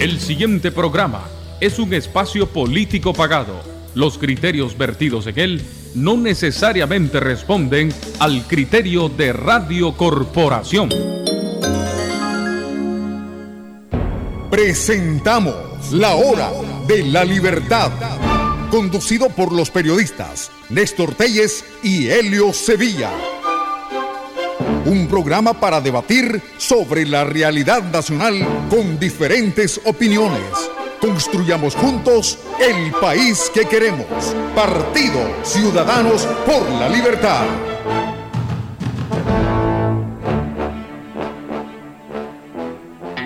El siguiente programa es un espacio político pagado. Los criterios vertidos en él no necesariamente responden al criterio de Radio Corporación. Presentamos La Hora de la Libertad, conducido por los periodistas Néstor Telles y Helio Sevilla. Un programa para debatir sobre la realidad nacional con diferentes opiniones. Construyamos juntos el país que queremos. Partido Ciudadanos por la Libertad.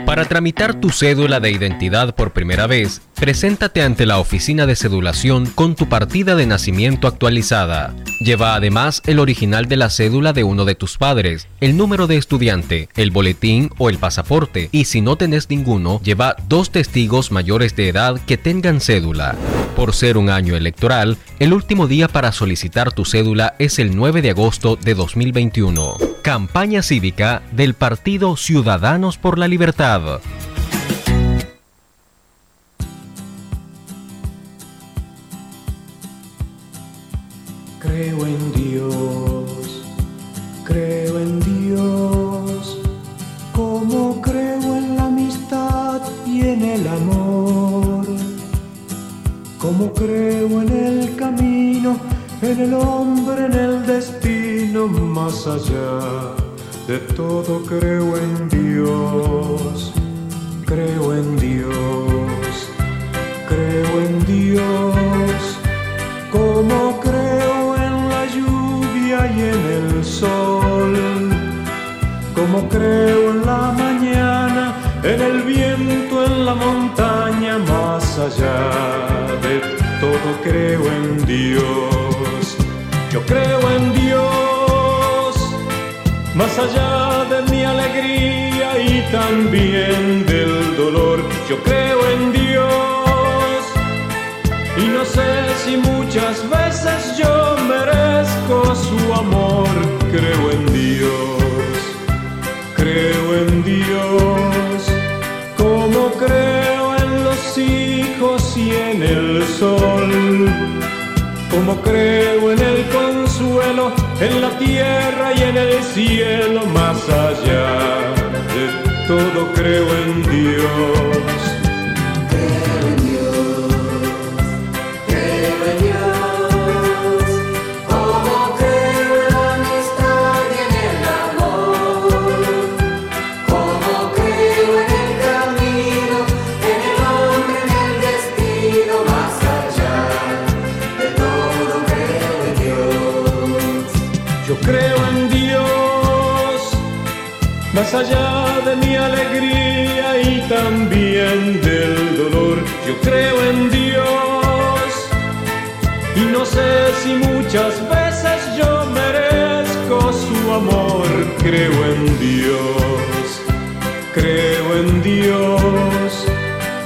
Para tramitar tu cédula de identidad por primera vez, preséntate ante la oficina de cedulación con tu partida de nacimiento actualizada. Lleva además el original de la cédula de uno de tus padres, el número de estudiante, el boletín o el pasaporte, y si no tenés ninguno, lleva dos testigos mayores de edad que tengan cédula. Por ser un año electoral, el último día para solicitar tu cédula es el 9 de agosto de 2021. Campaña cívica del Partido Ciudadanos por la Libertad. Creo en Dios, creo en Dios, como creo en la amistad y en el amor, como creo en el camino, en el hombre, en el destino, más allá de todo creo en Dios, creo en Dios, creo en Dios, como creo y en el sol, como creo en la mañana, en el viento, en la montaña, más allá de todo creo en Dios, yo creo en Dios más allá de mi alegría y también del dolor. Yo creo en Dios y no sé si muchas veces Creo en Dios, creo en Dios, como creo en los hijos y en el sol, como creo en el consuelo en la tierra y en el cielo, más allá de todo creo en Dios. Si muchas veces yo merezco su amor. Creo en Dios, creo en Dios,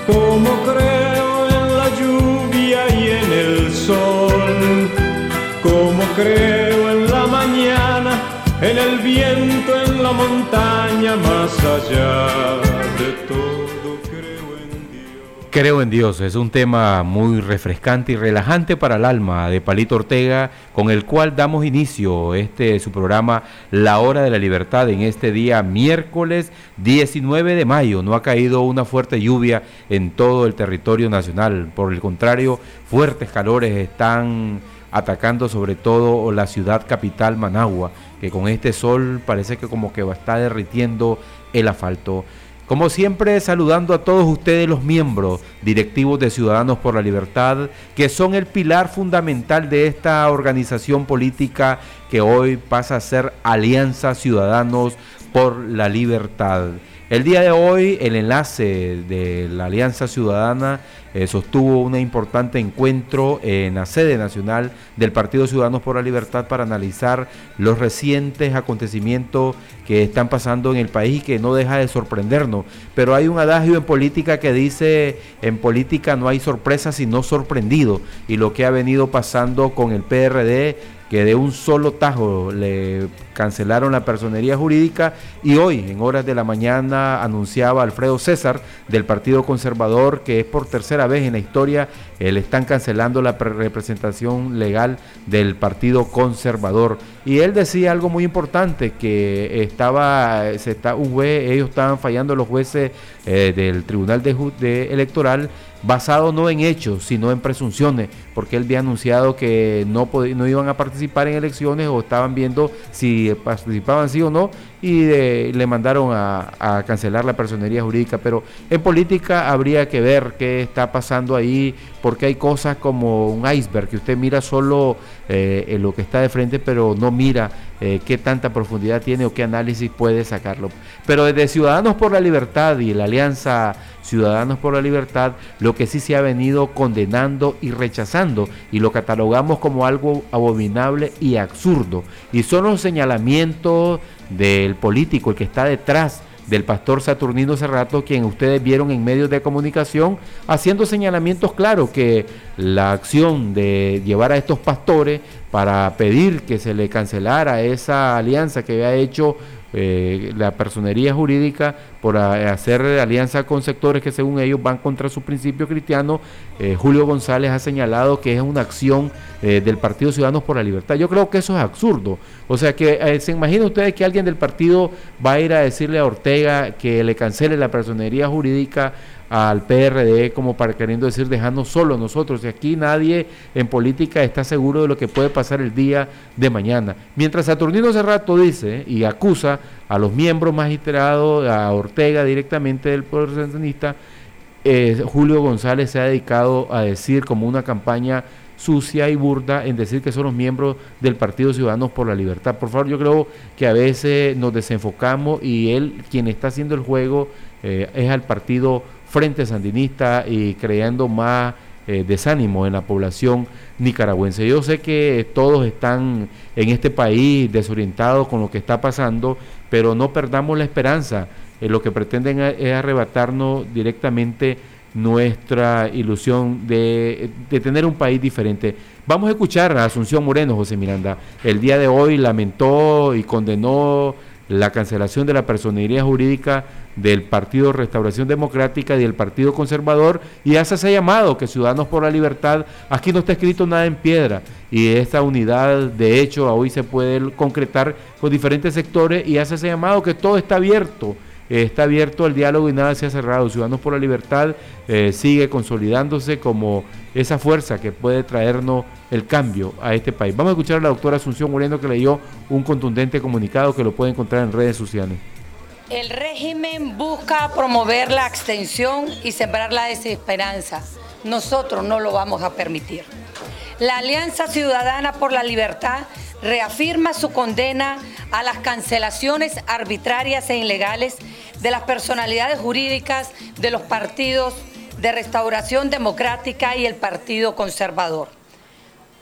como creo en la lluvia y en el sol, como creo en la mañana, en el viento, en la montaña, más allá Creo en Dios es un tema muy refrescante y relajante para el alma de Palito Ortega, con el cual damos inicio este su programa La Hora de la Libertad en este día miércoles 19 de mayo. No ha caído una fuerte lluvia en todo el territorio nacional, por el contrario, fuertes calores están atacando sobre todo la ciudad capital Managua, que con este sol parece que como que va a estar derritiendo el asfalto. Como siempre, saludando a todos ustedes los miembros directivos de Ciudadanos por la Libertad, que son el pilar fundamental de esta organización política que hoy pasa a ser Alianza Ciudadanos por la Libertad. El día de hoy el enlace de la Alianza Ciudadana eh, sostuvo un importante encuentro en la sede nacional del Partido Ciudadanos por la Libertad para analizar los recientes acontecimientos que están pasando en el país y que no deja de sorprendernos. Pero hay un adagio en política que dice, en política no hay sorpresa sino sorprendido. Y lo que ha venido pasando con el PRD que de un solo tajo le cancelaron la personería jurídica y hoy en horas de la mañana anunciaba Alfredo César del Partido Conservador que es por tercera vez en la historia eh, le están cancelando la representación legal del Partido Conservador y él decía algo muy importante que estaba se está un juez ellos estaban fallando los jueces eh, del Tribunal de, Electoral basado no en hechos, sino en presunciones, porque él había anunciado que no, no iban a participar en elecciones o estaban viendo si participaban sí o no y le mandaron a, cancelar la personería jurídica. Pero en política habría que ver qué está pasando ahí, porque hay cosas como un iceberg, que usted mira solo eh, lo que está de frente, pero no mira eh, qué tanta profundidad tiene o qué análisis puede sacarlo. Pero desde Ciudadanos por la Libertad y la Alianza Ciudadanos por la Libertad, lo que sí se ha venido condenando y rechazando, y lo catalogamos como algo abominable y absurdo. Y son los señalamientos del político, el que está detrás del pastor Saturnino Cerrato, quien ustedes vieron en medios de comunicación, haciendo señalamientos claros que la acción de llevar a estos pastores para pedir que se le cancelara esa alianza que había hecho eh, la personería jurídica por hacer alianza con sectores que según ellos van contra su principio cristiano. Eh, Julio González ha señalado que es una acción eh, del Partido Ciudadanos por la Libertad. Yo creo que eso es absurdo. O sea que se imagina ustedes que alguien del partido va a ir a decirle a Ortega que le cancele la personería jurídica al PRD como para queriendo decir dejarnos solo nosotros. Y aquí nadie en política está seguro de lo que puede pasar el día de mañana. Mientras Saturnino Cerrato dice y acusa a los miembros magistrados, a Ortega directamente del Poder Santanista, eh, Julio González se ha dedicado a decir como una campaña sucia y burda en decir que son los miembros del Partido Ciudadanos por la Libertad. Por favor, yo creo que a veces nos desenfocamos y él, quien está haciendo el juego, eh, es al Partido Frente Sandinista y creando más eh, desánimo en la población nicaragüense. Yo sé que todos están en este país desorientados con lo que está pasando, pero no perdamos la esperanza. Eh, lo que pretenden es arrebatarnos directamente nuestra ilusión de, de, tener un país diferente. Vamos a escuchar a Asunción Moreno, José Miranda. El día de hoy lamentó y condenó la cancelación de la personería jurídica del Partido Restauración Democrática y del Partido Conservador y hace ese llamado que Ciudadanos por la Libertad, aquí no está escrito nada en piedra y esta unidad de hecho hoy se puede concretar con diferentes sectores y hace ese llamado que todo está abierto. Está abierto el diálogo y nada se ha cerrado. Ciudadanos por la Libertad eh, sigue consolidándose como esa fuerza que puede traernos el cambio a este país. Vamos a escuchar a la doctora Asunción Moreno que leyó un contundente comunicado que lo puede encontrar en redes sociales. El régimen busca promover la abstención y sembrar la desesperanza. Nosotros no lo vamos a permitir. La Alianza Ciudadana por la Libertad reafirma su condena a las cancelaciones arbitrarias e ilegales de las personalidades jurídicas de los partidos de Restauración Democrática y el Partido Conservador.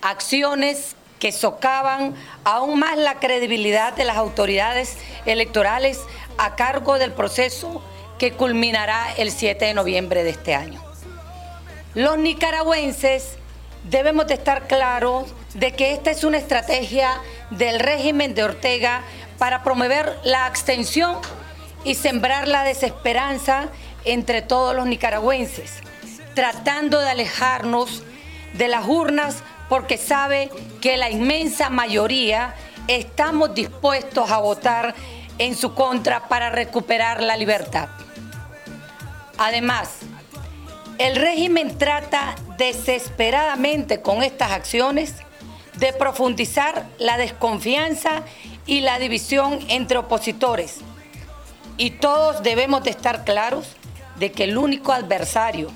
Acciones que socavan aún más la credibilidad de las autoridades electorales a cargo del proceso que culminará el 7 de noviembre de este año. Los nicaragüenses debemos de estar claros de que esta es una estrategia del régimen de Ortega para promover la abstención y sembrar la desesperanza entre todos los nicaragüenses, tratando de alejarnos de las urnas porque sabe que la inmensa mayoría estamos dispuestos a votar en su contra para recuperar la libertad. Además, el régimen trata desesperadamente con estas acciones de profundizar la desconfianza y la división entre opositores. Y todos debemos de estar claros de que el único adversario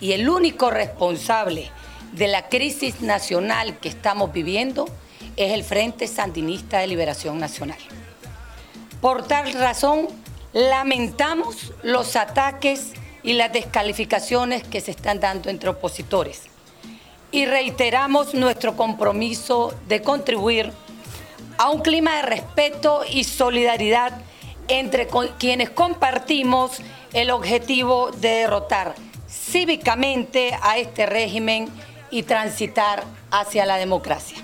y el único responsable de la crisis nacional que estamos viviendo es el Frente Sandinista de Liberación Nacional. Por tal razón, lamentamos los ataques y las descalificaciones que se están dando entre opositores y reiteramos nuestro compromiso de contribuir a un clima de respeto y solidaridad entre quienes compartimos el objetivo de derrotar cívicamente a este régimen y transitar hacia la democracia.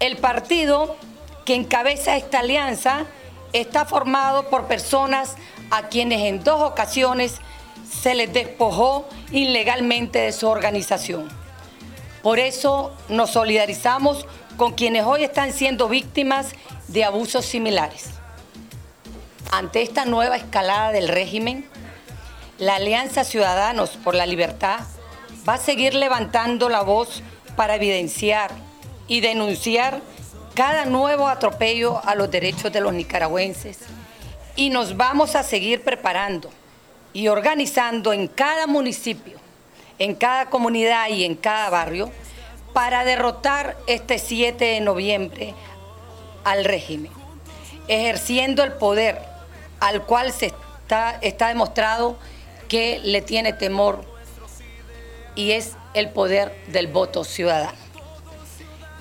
El partido que encabeza esta alianza está formado por personas a quienes en dos ocasiones se les despojó ilegalmente de su organización. Por eso nos solidarizamos con quienes hoy están siendo víctimas de abusos similares. Ante esta nueva escalada del régimen, la Alianza Ciudadanos por la Libertad va a seguir levantando la voz para evidenciar y denunciar cada nuevo atropello a los derechos de los nicaragüenses y nos vamos a seguir preparando y organizando en cada municipio, en cada comunidad y en cada barrio para derrotar este 7 de noviembre al régimen, ejerciendo el poder al cual se está, está demostrado que le tiene temor y es el poder del voto ciudadano.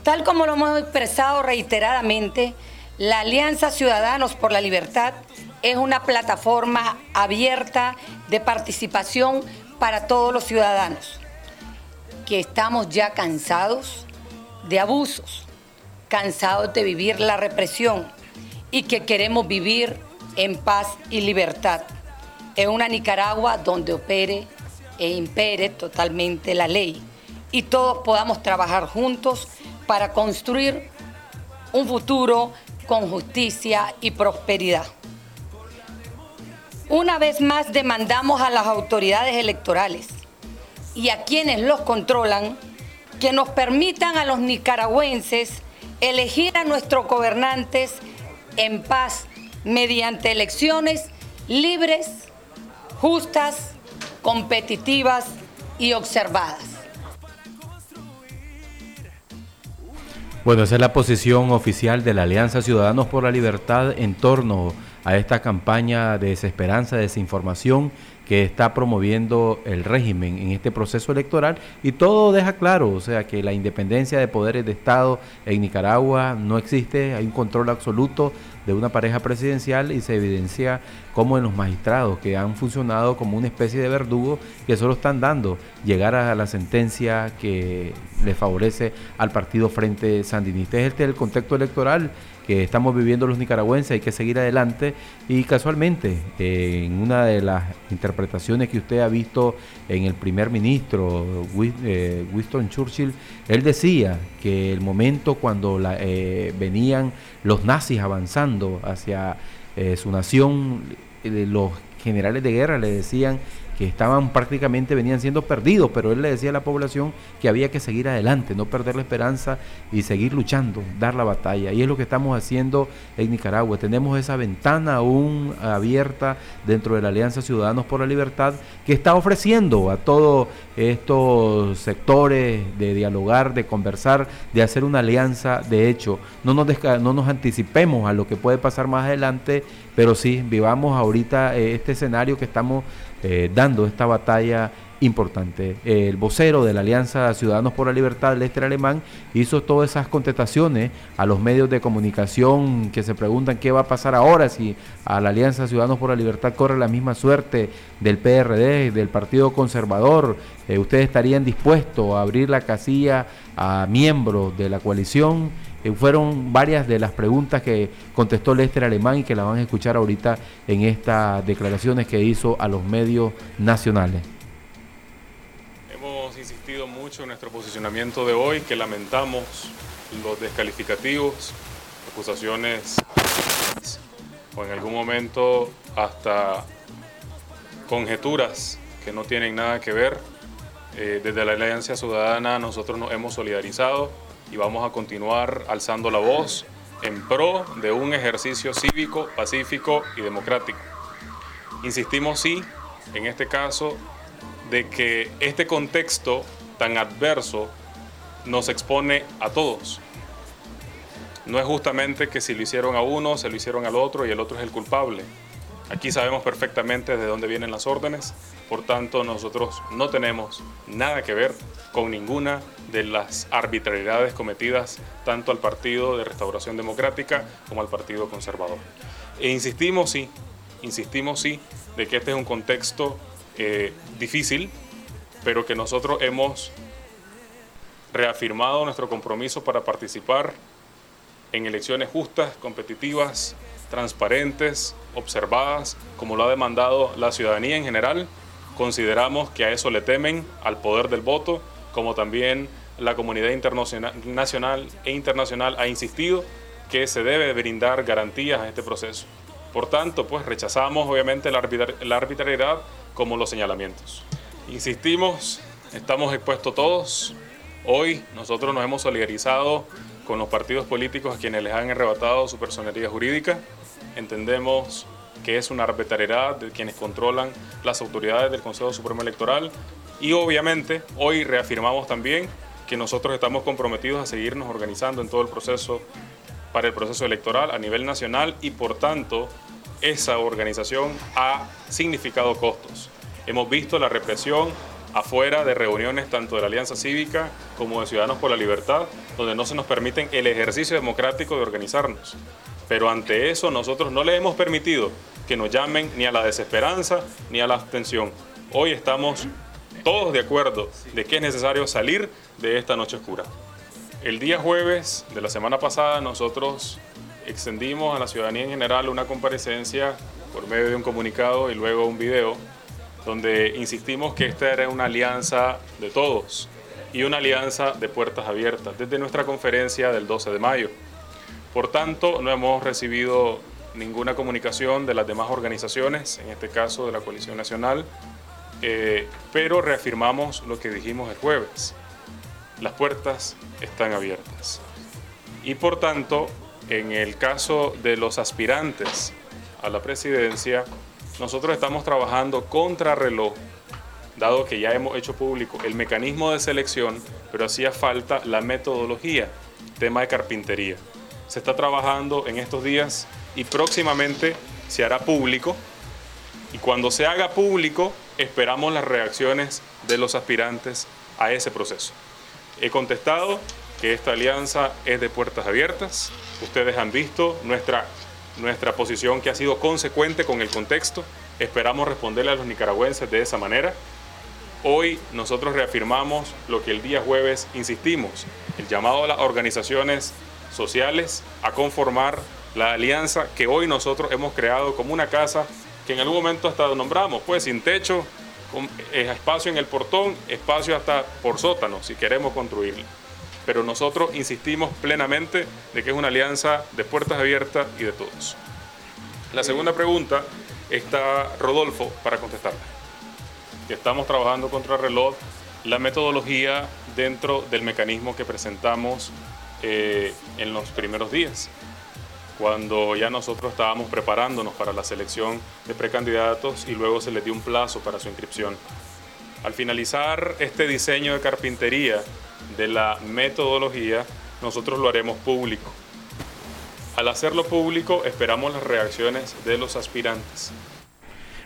Tal como lo hemos expresado reiteradamente, la Alianza Ciudadanos por la Libertad es una plataforma abierta de participación para todos los ciudadanos, que estamos ya cansados de abusos, cansados de vivir la represión y que queremos vivir en paz y libertad, en una Nicaragua donde opere e impere totalmente la ley y todos podamos trabajar juntos para construir un futuro con justicia y prosperidad. Una vez más demandamos a las autoridades electorales y a quienes los controlan que nos permitan a los nicaragüenses elegir a nuestros gobernantes en paz mediante elecciones libres, justas, competitivas y observadas. Bueno, esa es la posición oficial de la Alianza Ciudadanos por la Libertad en torno a esta campaña de desesperanza, desinformación que está promoviendo el régimen en este proceso electoral y todo deja claro, o sea, que la independencia de poderes de Estado en Nicaragua no existe, hay un control absoluto de una pareja presidencial y se evidencia como en los magistrados que han funcionado como una especie de verdugo que solo están dando llegar a la sentencia que le favorece al partido Frente Sandinista. Este es el contexto electoral que estamos viviendo los nicaragüenses, hay que seguir adelante. Y casualmente en una de las interpretaciones que usted ha visto en el primer ministro eh, Winston Churchill, él decía que el momento cuando eh, venían los nazis avanzando hacia eh, su nación, los generales de guerra le decían que estaban prácticamente, venían siendo perdidos, pero él le decía a la población que había que seguir adelante, no perder la esperanza y seguir luchando, dar la batalla. Y es lo que estamos haciendo en Nicaragua. Tenemos esa ventana aún abierta dentro de la Alianza Ciudadanos por la Libertad que está ofreciendo a todos estos sectores de dialogar, de conversar, de hacer una alianza. De hecho, no nos, no nos anticipemos a lo que puede pasar más adelante, pero sí, vivamos ahorita eh, este escenario que estamos eh, dando esta batalla importante. El vocero de la Alianza Ciudadanos por la Libertad, Lester Alemán, hizo todas esas contestaciones a los medios de comunicación que se preguntan qué va a pasar ahora si a la Alianza Ciudadanos por la Libertad corre la misma suerte del PRD, del Partido Conservador. Eh, ¿Ustedes estarían dispuestos a abrir la casilla a miembros de la coalición? Eh, fueron varias de las preguntas que contestó Lester Alemán y que la van a escuchar ahorita en estas declaraciones que hizo a los medios nacionales. Hemos insistido mucho en nuestro posicionamiento de hoy, que lamentamos los descalificativos, acusaciones o en algún momento hasta conjeturas que no tienen nada que ver. Eh, desde la Alianza Ciudadana nosotros nos hemos solidarizado y vamos a continuar alzando la voz en pro de un ejercicio cívico, pacífico y democrático. Insistimos sí, en este caso, de que este contexto tan adverso nos expone a todos. No es justamente que si lo hicieron a uno, se lo hicieron al otro y el otro es el culpable. Aquí sabemos perfectamente de dónde vienen las órdenes, por tanto nosotros no tenemos nada que ver con ninguna de las arbitrariedades cometidas tanto al Partido de Restauración Democrática como al Partido Conservador. E insistimos, sí, insistimos, sí, de que este es un contexto eh, difícil, pero que nosotros hemos reafirmado nuestro compromiso para participar en elecciones justas, competitivas, transparentes, observadas, como lo ha demandado la ciudadanía en general. Consideramos que a eso le temen, al poder del voto, como también la comunidad nacional e internacional ha insistido que se debe brindar garantías a este proceso. Por tanto, pues rechazamos obviamente la, arbitrar la arbitrariedad como los señalamientos. Insistimos, estamos expuestos todos. Hoy nosotros nos hemos solidarizado con los partidos políticos a quienes les han arrebatado su personalidad jurídica. Entendemos que es una arbitrariedad de quienes controlan las autoridades del Consejo Supremo Electoral y obviamente hoy reafirmamos también que nosotros estamos comprometidos a seguirnos organizando en todo el proceso para el proceso electoral a nivel nacional y por tanto esa organización ha significado costos. Hemos visto la represión afuera de reuniones tanto de la Alianza Cívica como de Ciudadanos por la Libertad, donde no se nos permiten el ejercicio democrático de organizarnos. Pero ante eso nosotros no le hemos permitido que nos llamen ni a la desesperanza ni a la abstención. Hoy estamos todos de acuerdo de que es necesario salir de esta noche oscura. El día jueves de la semana pasada nosotros extendimos a la ciudadanía en general una comparecencia por medio de un comunicado y luego un video donde insistimos que esta era una alianza de todos y una alianza de puertas abiertas desde nuestra conferencia del 12 de mayo. Por tanto, no hemos recibido ninguna comunicación de las demás organizaciones, en este caso de la Coalición Nacional, eh, pero reafirmamos lo que dijimos el jueves. Las puertas están abiertas. Y por tanto, en el caso de los aspirantes a la presidencia, nosotros estamos trabajando contra reloj, dado que ya hemos hecho público el mecanismo de selección, pero hacía falta la metodología, tema de carpintería. Se está trabajando en estos días y próximamente se hará público. Y cuando se haga público, esperamos las reacciones de los aspirantes a ese proceso. He contestado que esta alianza es de puertas abiertas. Ustedes han visto nuestra, nuestra posición que ha sido consecuente con el contexto. Esperamos responderle a los nicaragüenses de esa manera. Hoy nosotros reafirmamos lo que el día jueves insistimos, el llamado a las organizaciones sociales a conformar la alianza que hoy nosotros hemos creado como una casa en algún momento hasta nombramos, pues sin techo, con espacio en el portón, espacio hasta por sótano, si queremos construirla. Pero nosotros insistimos plenamente de que es una alianza de puertas abiertas y de todos. La segunda pregunta está Rodolfo para contestarla. Estamos trabajando contra el reloj la metodología dentro del mecanismo que presentamos eh, en los primeros días cuando ya nosotros estábamos preparándonos para la selección de precandidatos y luego se les dio un plazo para su inscripción. Al finalizar este diseño de carpintería de la metodología, nosotros lo haremos público. Al hacerlo público, esperamos las reacciones de los aspirantes.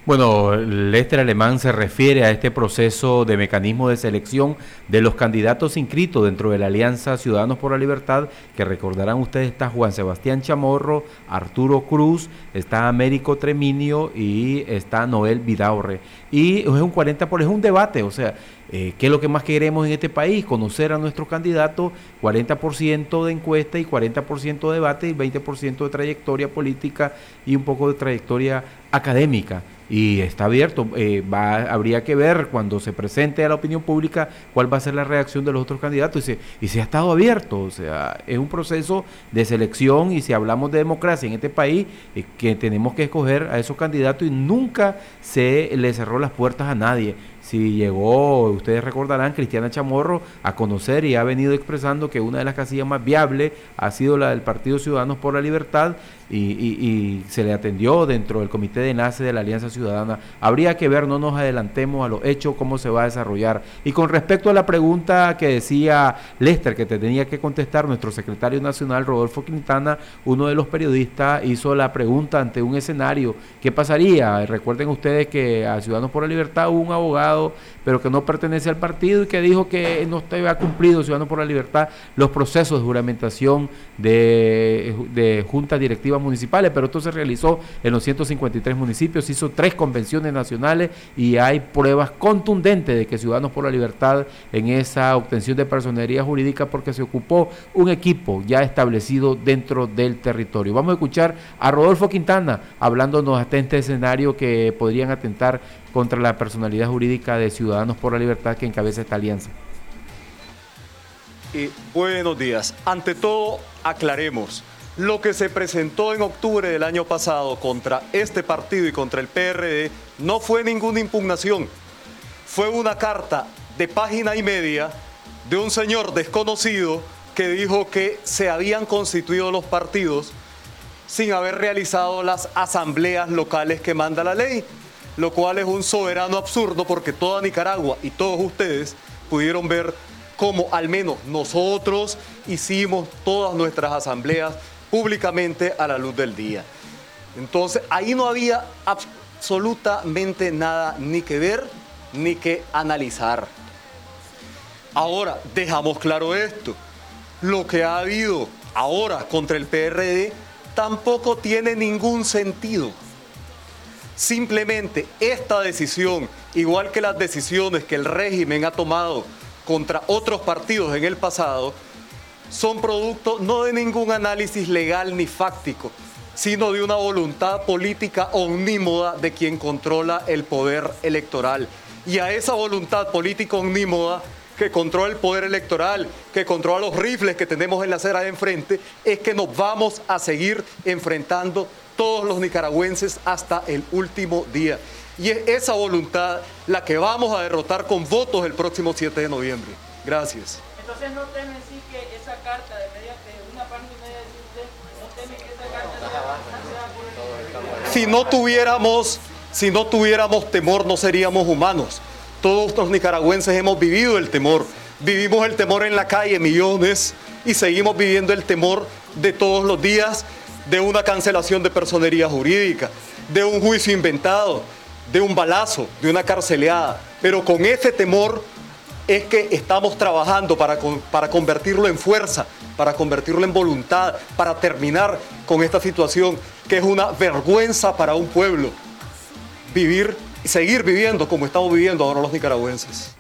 Bueno, Lester Alemán se refiere a este proceso de mecanismo de selección de los candidatos inscritos dentro de la Alianza Ciudadanos por la Libertad, que recordarán ustedes está Juan Sebastián Chamorro, Arturo Cruz, está Américo Treminio y está Noel Vidaurre. Y es un 40 por es un debate, o sea, eh, ¿qué es lo que más queremos en este país? Conocer a nuestros candidatos, 40% de encuesta y 40% de debate y 20% de trayectoria política y un poco de trayectoria académica y está abierto. Eh, va, habría que ver cuando se presente a la opinión pública cuál va a ser la reacción de los otros candidatos y se, y se ha estado abierto. O sea, es un proceso de selección y si hablamos de democracia en este país, eh, que tenemos que escoger a esos candidatos y nunca se le cerró las puertas a nadie. Si llegó, ustedes recordarán, Cristiana Chamorro a conocer y ha venido expresando que una de las casillas más viables ha sido la del Partido Ciudadanos por la Libertad y, y- y se le atendió dentro del comité de enlace de la Alianza Ciudadana. Habría que ver, no nos adelantemos a los hechos, cómo se va a desarrollar. Y con respecto a la pregunta que decía Lester, que te tenía que contestar nuestro secretario nacional, Rodolfo Quintana, uno de los periodistas hizo la pregunta ante un escenario, ¿qué pasaría? Recuerden ustedes que a Ciudadanos por la Libertad hubo un abogado, pero que no pertenece al partido y que dijo que no había cumplido Ciudadanos por la Libertad los procesos de juramentación de, de juntas directivas municipales, pero esto se realizó en los 153 municipios, hizo tres convenciones nacionales y hay pruebas contundentes de que Ciudadanos por la Libertad en esa obtención de personería jurídica porque se ocupó un equipo ya establecido dentro del territorio. Vamos a escuchar a Rodolfo Quintana hablándonos hasta este escenario que podrían atentar contra la personalidad jurídica de Ciudadanos por la Libertad que encabeza esta alianza. Y buenos días. Ante todo, aclaremos. Lo que se presentó en octubre del año pasado contra este partido y contra el PRD no fue ninguna impugnación. Fue una carta de página y media de un señor desconocido que dijo que se habían constituido los partidos sin haber realizado las asambleas locales que manda la ley, lo cual es un soberano absurdo porque toda Nicaragua y todos ustedes pudieron ver cómo al menos nosotros hicimos todas nuestras asambleas públicamente a la luz del día. Entonces ahí no había absolutamente nada ni que ver ni que analizar. Ahora, dejamos claro esto. Lo que ha habido ahora contra el PRD tampoco tiene ningún sentido. Simplemente esta decisión, igual que las decisiones que el régimen ha tomado contra otros partidos en el pasado, son producto no de ningún análisis legal ni fáctico, sino de una voluntad política omnímoda de quien controla el poder electoral. Y a esa voluntad política omnímoda que controla el poder electoral, que controla los rifles que tenemos en la acera de enfrente, es que nos vamos a seguir enfrentando todos los nicaragüenses hasta el último día. Y es esa voluntad la que vamos a derrotar con votos el próximo 7 de noviembre. Gracias. Entonces no temen que esa carta de, media, de una página y media de usted, no temen que esa carta sea por el... Si no tuviéramos, si no tuviéramos temor, no seríamos humanos. Todos los nicaragüenses hemos vivido el temor. Vivimos el temor en la calle, millones, y seguimos viviendo el temor de todos los días de una cancelación de personería jurídica, de un juicio inventado, de un balazo, de una carceleada. Pero con ese temor es que estamos trabajando para, para convertirlo en fuerza, para convertirlo en voluntad, para terminar con esta situación que es una vergüenza para un pueblo. Vivir seguir viviendo como estamos viviendo ahora los nicaragüenses.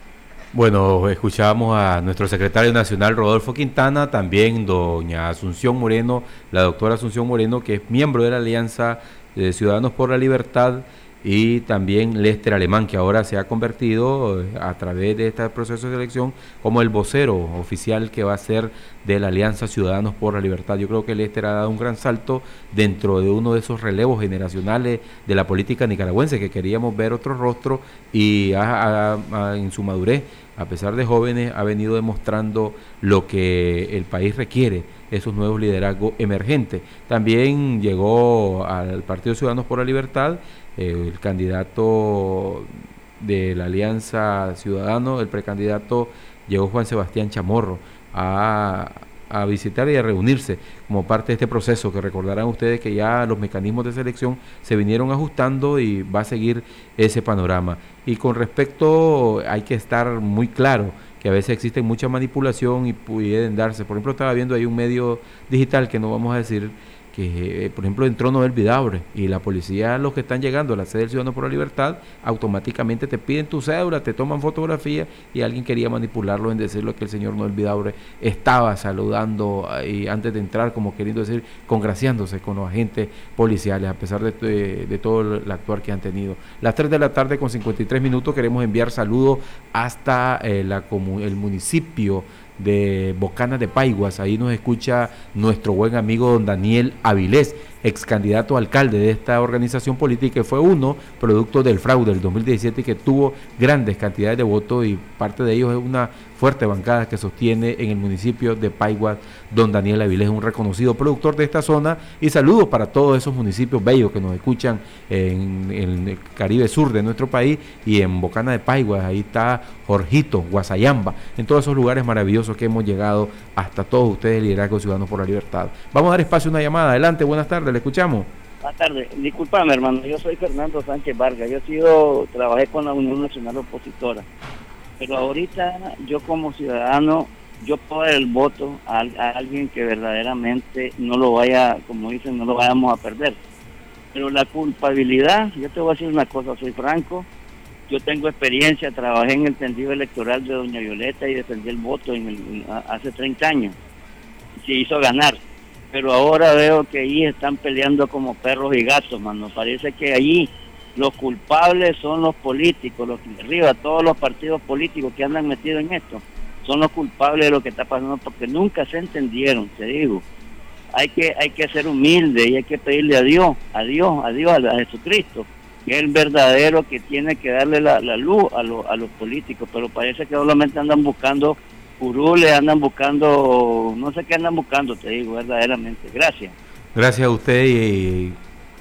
Bueno, escuchábamos a nuestro secretario nacional Rodolfo Quintana, también doña Asunción Moreno, la doctora Asunción Moreno, que es miembro de la Alianza de Ciudadanos por la Libertad, y también Lester Alemán, que ahora se ha convertido eh, a través de este proceso de selección como el vocero oficial que va a ser de la Alianza Ciudadanos por la Libertad. Yo creo que Lester ha dado un gran salto dentro de uno de esos relevos generacionales de la política nicaragüense, que queríamos ver otro rostro y en su madurez, a pesar de jóvenes, ha venido demostrando lo que el país requiere esos nuevos liderazgos emergentes. También llegó al Partido Ciudadanos por la Libertad el candidato de la Alianza Ciudadano, el precandidato, llegó Juan Sebastián Chamorro a, a visitar y a reunirse como parte de este proceso, que recordarán ustedes que ya los mecanismos de selección se vinieron ajustando y va a seguir ese panorama. Y con respecto, hay que estar muy claro que a veces existe mucha manipulación y pueden darse, por ejemplo, estaba viendo ahí un medio digital que no vamos a decir, que, eh, por ejemplo, entró Noel Vidabre y la policía, los que están llegando a la sede del Ciudadano por la Libertad, automáticamente te piden tu cédula, te toman fotografía y alguien quería manipularlo en decirlo que el señor Noel Vidabre estaba saludando y antes de entrar, como queriendo decir, congraciándose con los agentes policiales, a pesar de, de, todo el actuar que han tenido. Las 3 de la tarde con 53 minutos queremos enviar saludos hasta eh, la, el municipio de Bocana de Paiguas. Ahí nos escucha nuestro buen amigo don Daniel Avilés, ex candidato a alcalde de esta organización política, que fue uno producto del fraude del 2017 que tuvo grandes cantidades de votos y parte de ellos es una fuerte bancada que sostiene en el municipio de Paiguas, don Daniel Avilés, un reconocido productor de esta zona. Y saludos para todos esos municipios bellos que nos escuchan en, el Caribe Sur de nuestro país y en Bocana de Paiguas, ahí está Jorgito, Guasayamba, en todos esos lugares maravillosos que hemos llegado hasta todos ustedes, Liderazgo Ciudadanos por la Libertad. Vamos a dar espacio a una llamada. Adelante, buenas tardes, escuchamos. Buenas tardes. Disculpame, hermano, yo soy Fernando Sánchez Vargas. Yo he sido, trabajé con la Unión Nacional Opositora Pero ahorita yo como ciudadano, yo puedo dar el voto a, a alguien que verdaderamente no lo vaya, como dicen, no lo vayamos a perder. Pero la culpabilidad, yo te voy a decir una cosa, soy franco, yo tengo experiencia, trabajé en el tendido electoral de Doña Violeta y defendí el voto en el- hace 30 años. Se hizo ganar. Pero ahora veo que ahí están peleando como perros y gatos, mano. Parece que allí los culpables son los políticos, los de arriba, todos los partidos políticos que andan metidos en esto, son los culpables de lo que está pasando porque nunca se entendieron, te digo. Hay que hay que ser humilde y hay que pedirle a Dios, a Dios, a Dios, a Jesucristo, que es el verdadero que tiene que darle la, la luz a, los a los políticos, pero parece que solamente andan buscando curules, andan buscando, no sé qué andan buscando, te digo, verdaderamente. Gracias. Gracias a usted y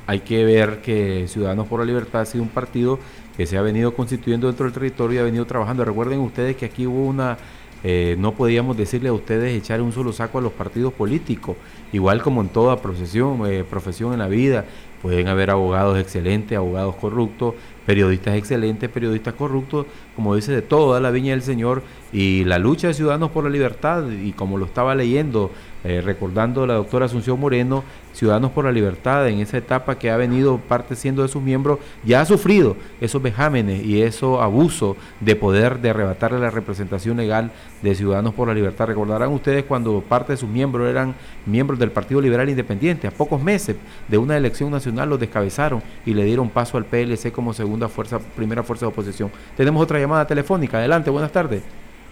hay que ver que Ciudadanos por la Libertad ha sido un partido que se ha venido constituyendo dentro del territorio y ha venido trabajando. Recuerden ustedes que aquí hubo una, eh, no podíamos decirle a ustedes echar un solo saco a los partidos políticos, igual como en toda profesión, eh, profesión en la vida, pueden haber abogados excelentes, abogados corruptos, periodistas excelentes, periodistas corruptos, como dice de todo, da la viña del Señor y la lucha de Ciudadanos por la Libertad, y como lo estaba leyendo, eh, recordando la doctora Asunción Moreno, Ciudadanos por la Libertad, en esa etapa que ha venido parte siendo de sus miembros, ya ha sufrido esos vejámenes y esos abusos de poder de arrebatarle la representación legal de Ciudadanos por la Libertad. Recordarán ustedes cuando parte de sus miembros eran miembros del Partido Liberal Independiente, a pocos meses de una elección nacional los descabezaron y le dieron paso al PLC como segunda fuerza, primera fuerza de oposición. Tenemos otra llamada telefónica. Adelante, buenas tardes.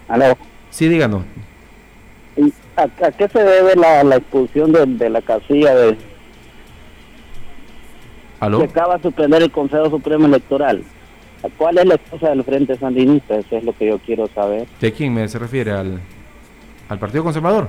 Aló. Sí, díganos. ¿Y ¿A, a qué se debe la, la expulsión de, de la casilla de ¿Aló? que acaba de suspender el Consejo Supremo Electoral? ¿Cuál es la excusa del Frente Sandinista? Eso es lo que yo quiero saber. ¿De quién me se refiere? ¿Al, al Partido Conservador?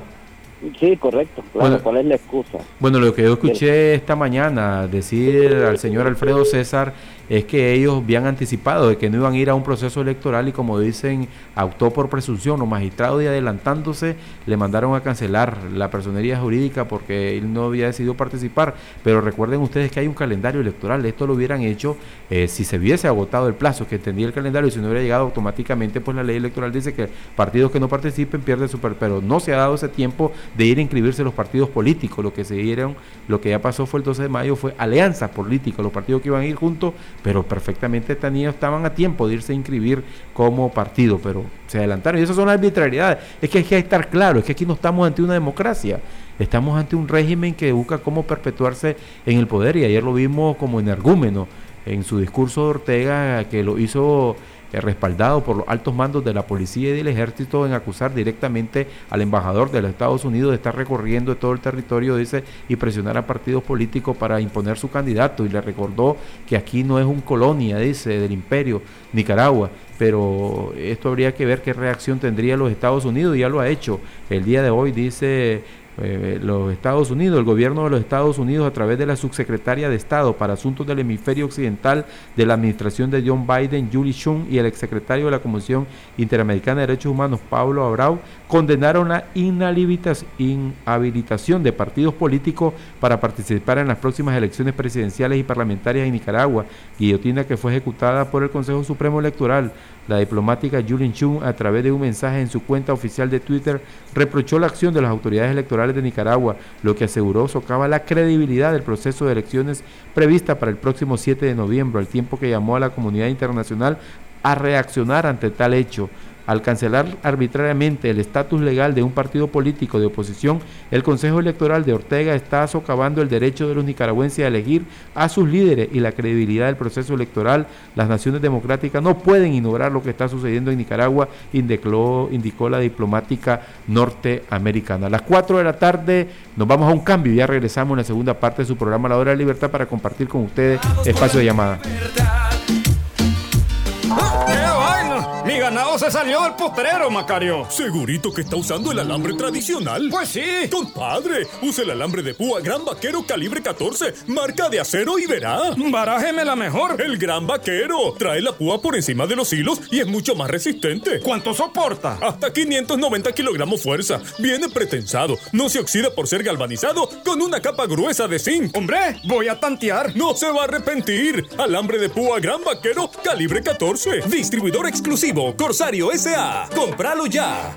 Sí, correcto. Claro, Bueno. ¿cuál es la excusa? Bueno, lo que yo escuché esta mañana decir al señor Alfredo César es que ellos habían anticipado de que no iban a ir a un proceso electoral y como dicen, actuó por presunción. Los magistrados y adelantándose le mandaron a cancelar la personería jurídica porque él no había decidido participar. Pero recuerden ustedes que hay un calendario electoral. Esto lo hubieran hecho eh, si se hubiese agotado el plazo que entendía el calendario y si no hubiera llegado automáticamente, pues la ley electoral dice que partidos que no participen pierden su... per- Pero no se ha dado ese tiempo de ir a inscribirse los partidos políticos. Lo que se dieron, lo que ya pasó fue el 12 de mayo, fue alianzas políticas, los partidos que iban a ir juntos, pero perfectamente estaban a tiempo de irse a inscribir como partido, pero se adelantaron. Y esas son arbitrariedades. Es que hay que estar claro, es que aquí no estamos ante una democracia. Estamos ante un régimen que busca cómo perpetuarse en el poder y ayer lo vimos como energúmeno en su discurso de Ortega que lo hizo respaldado por los altos mandos de la policía y del ejército en acusar directamente al embajador de los Estados Unidos de estar recorriendo todo el territorio, dice, y presionar a partidos políticos para imponer su candidato. Y le recordó que aquí no es un colonia, dice, del imperio Nicaragua. Pero esto habría que ver qué reacción tendría los Estados Unidos, ya lo ha hecho. El día de hoy dice eh, los Estados Unidos, el gobierno de los Estados Unidos a través de la subsecretaria de Estado para Asuntos del Hemisferio Occidental de la administración de John Biden, Julie Chung, y el exsecretario de la Comisión Interamericana de Derechos Humanos, Pablo Abreu, condenaron la inhabilitación de partidos políticos para participar en las próximas elecciones presidenciales y parlamentarias en Nicaragua, guillotina que fue ejecutada por el Consejo Supremo Electoral. La diplomática Julie Chung, a través de un mensaje en su cuenta oficial de Twitter, reprochó la acción de las autoridades electorales de Nicaragua, lo que aseguró socava la credibilidad del proceso de elecciones prevista para el próximo 7 de noviembre, al tiempo que llamó a la comunidad internacional a reaccionar ante tal hecho. Al cancelar arbitrariamente el estatus legal de un partido político de oposición, el Consejo Electoral de Ortega está socavando el derecho de los nicaragüenses a elegir a sus líderes y la credibilidad del proceso electoral. Las naciones democráticas no pueden ignorar lo que está sucediendo en Nicaragua, indicó, la diplomática norteamericana. A las 4 de la tarde nos vamos a un cambio y ya regresamos en la segunda parte de su programa La Hora de Libertad para compartir con ustedes espacio de llamada. Ganado se salió del potrero, Macario. ¿Segurito que está usando el alambre tradicional? Pues sí. Compadre, use el alambre de púa Gran Vaquero calibre 14, marca de acero y verá. Barájeme la mejor. El Gran Vaquero trae la púa por encima de los hilos y es mucho más resistente. ¿Cuánto soporta? Hasta 590 kilogramos fuerza. Viene pretensado, no se oxida por ser galvanizado con una capa gruesa de zinc. Hombre, voy a tantear. No se va a arrepentir. Alambre de púa Gran Vaquero calibre 14. Distribuidor exclusivo Corsario SA. ¡Cómpralo ya!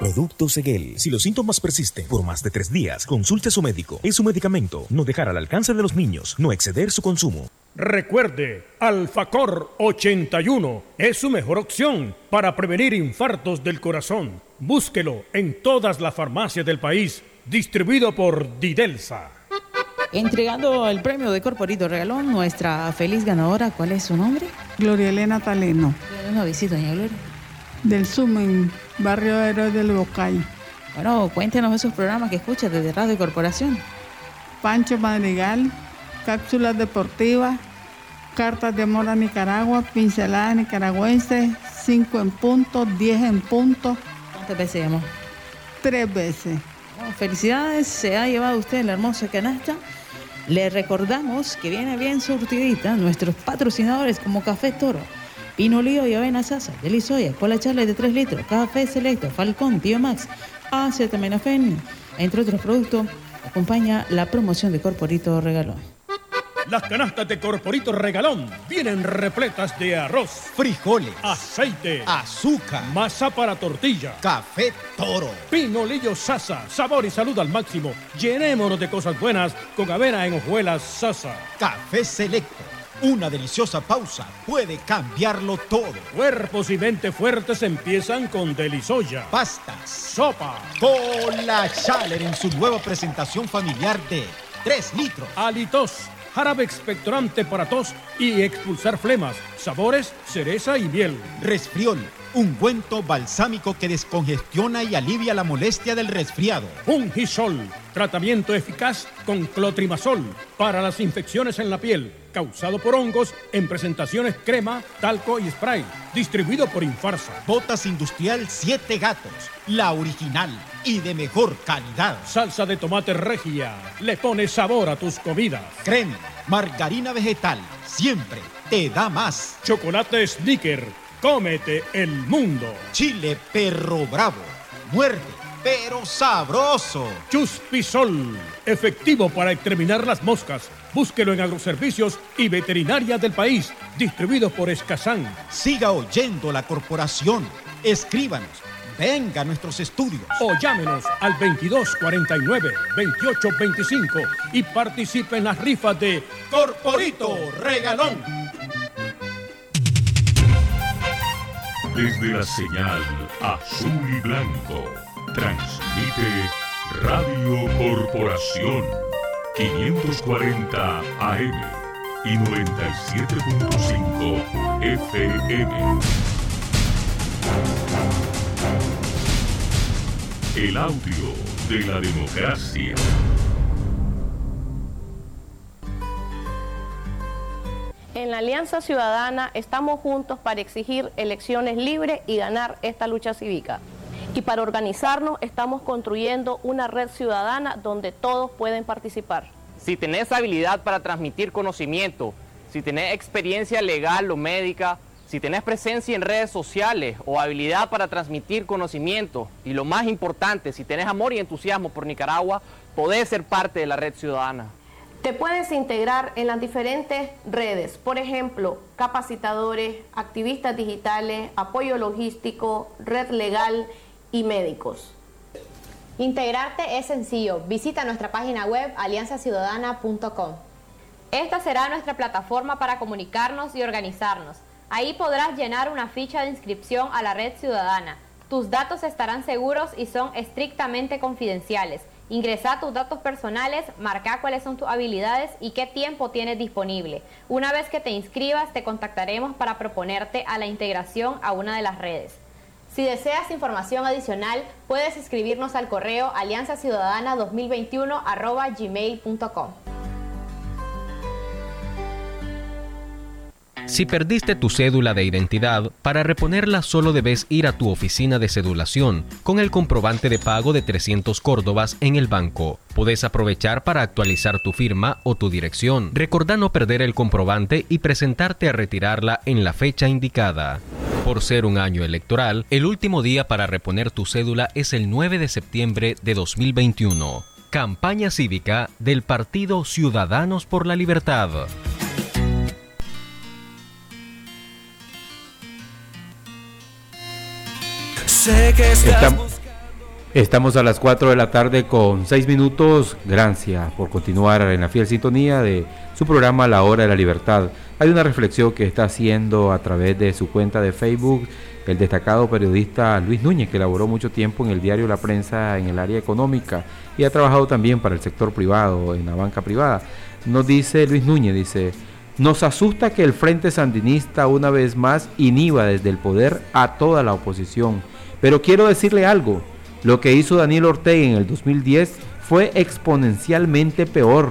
Producto Seguel. Si los síntomas persisten por más de tres días, consulte a su médico. Es su medicamento. No dejar al alcance de los niños. No exceder su consumo. Recuerde, Alfacor 81 es su mejor opción para prevenir infartos del corazón. Búsquelo en todas las farmacias del país, distribuido por Didelsa. Entregando el premio de Corporito Regalón, nuestra feliz ganadora, ¿cuál es su nombre? Gloria Elena Taleno. Una visita, doña Gloria. Del Sumen, barrio Héroe del Bocay. Bueno, cuéntenos esos programas que escucha desde Radio Corporación. Pancho Madrigal, cápsulas deportivas, cartas de amor a Nicaragua, pinceladas nicaragüenses, 5 en punto, 10 en punto. ¿Cuántas veces llamó? Tres veces. Bueno, felicidades, se ha llevado usted la hermosa canasta. Le recordamos que viene bien surtidita nuestros patrocinadores como Café Toro, Pinolío y Avena Sasa, Delisoya, Cola Charles de 3 litros, Café Selecto, Falcón, Tío Max, Acetaminofén, entre otros productos, acompaña la promoción de Corporito Regalón. Las canastas de Corporito Regalón vienen repletas de arroz, frijoles, aceite, azúcar, masa para tortilla, café toro, pinolillo sasa, sabor y salud al máximo. Llenémonos de cosas buenas con avena en hojuelas sasa. Café selecto. Una deliciosa pausa puede cambiarlo todo. Cuerpos y mente fuertes empiezan con Delisoya. Pastas, sopa, Cola Chaler en su nueva presentación familiar de 3 litros. Alitos, jarabe expectorante para tos y expulsar flemas, sabores, cereza y miel. Resfriol, ungüento balsámico que descongestiona y alivia la molestia del resfriado. Ungisol, tratamiento eficaz con clotrimazol para las infecciones en la piel, causado por hongos en presentaciones crema, talco y spray, distribuido por Infarsa. Botas Industrial 7 Gatos, la original y de mejor calidad. Salsa de tomate regia, le pone sabor a tus comidas. Crema, margarina vegetal, siempre te da más. Chocolate Snicker, cómete el mundo. Chile Perro Bravo, muerde, pero sabroso. Chuspisol, efectivo para exterminar las moscas. Búsquelo en agroservicios y veterinarias del país, distribuido por Escazán. Siga oyendo la corporación. Escríbanos. Venga a nuestros estudios. O llámenos al 2249-2825 y participe en las rifas de Corporito Regalón. Desde la señal azul y blanco, transmite Radio Corporación 540 AM y 97.5 FM. El audio de la democracia. En la Alianza Ciudadana estamos juntos para exigir elecciones libres y ganar esta lucha cívica. Y para organizarnos estamos construyendo una red ciudadana donde todos pueden participar. Si tenés habilidad para transmitir conocimiento, si tenés experiencia legal o médica, si tenés presencia en redes sociales o habilidad para transmitir conocimiento, y lo más importante, si tenés amor y entusiasmo por Nicaragua, podés ser parte de la red ciudadana. Te puedes integrar en las diferentes redes, por ejemplo, capacitadores, activistas digitales, apoyo logístico, red legal y médicos. Integrarte es sencillo. Visita nuestra página web alianzaciudadana.com. Esta será nuestra plataforma para comunicarnos y organizarnos. Ahí podrás llenar una ficha de inscripción a la red ciudadana. Tus datos estarán seguros y son estrictamente confidenciales. Ingresa tus datos personales, marca cuáles son tus habilidades y qué tiempo tienes disponible. Una vez que te inscribas, te contactaremos para proponerte a la integración a una de las redes. Si deseas información adicional, puedes escribirnos al correo alianzaciudadana2021 gmail.com. Si perdiste tu cédula de identidad, para reponerla solo debes ir a tu oficina de cedulación con el comprobante de pago de 300 córdobas en el banco. Puedes aprovechar para actualizar tu firma o tu dirección. Recordá no perder el comprobante y presentarte a retirarla en la fecha indicada. Por ser un año electoral, el último día para reponer tu cédula es el 9 de septiembre de 2021. Campaña cívica del Partido Ciudadanos por la Libertad. Estamos, estamos a las 4 de la tarde con 6 minutos. Gracias por continuar en la fiel sintonía de su programa La Hora de la Libertad. Hay una reflexión que está haciendo a través de su cuenta de Facebook el destacado periodista Luis Núñez, que laboró mucho tiempo en el diario La Prensa en el área económica y ha trabajado también para el sector privado, en la banca privada. Nos dice Luis Núñez, dice, nos asusta que el Frente Sandinista una vez más inhiba desde el poder a toda la oposición. Pero quiero decirle algo, lo que hizo Daniel Ortega en el 2010 fue exponencialmente peor.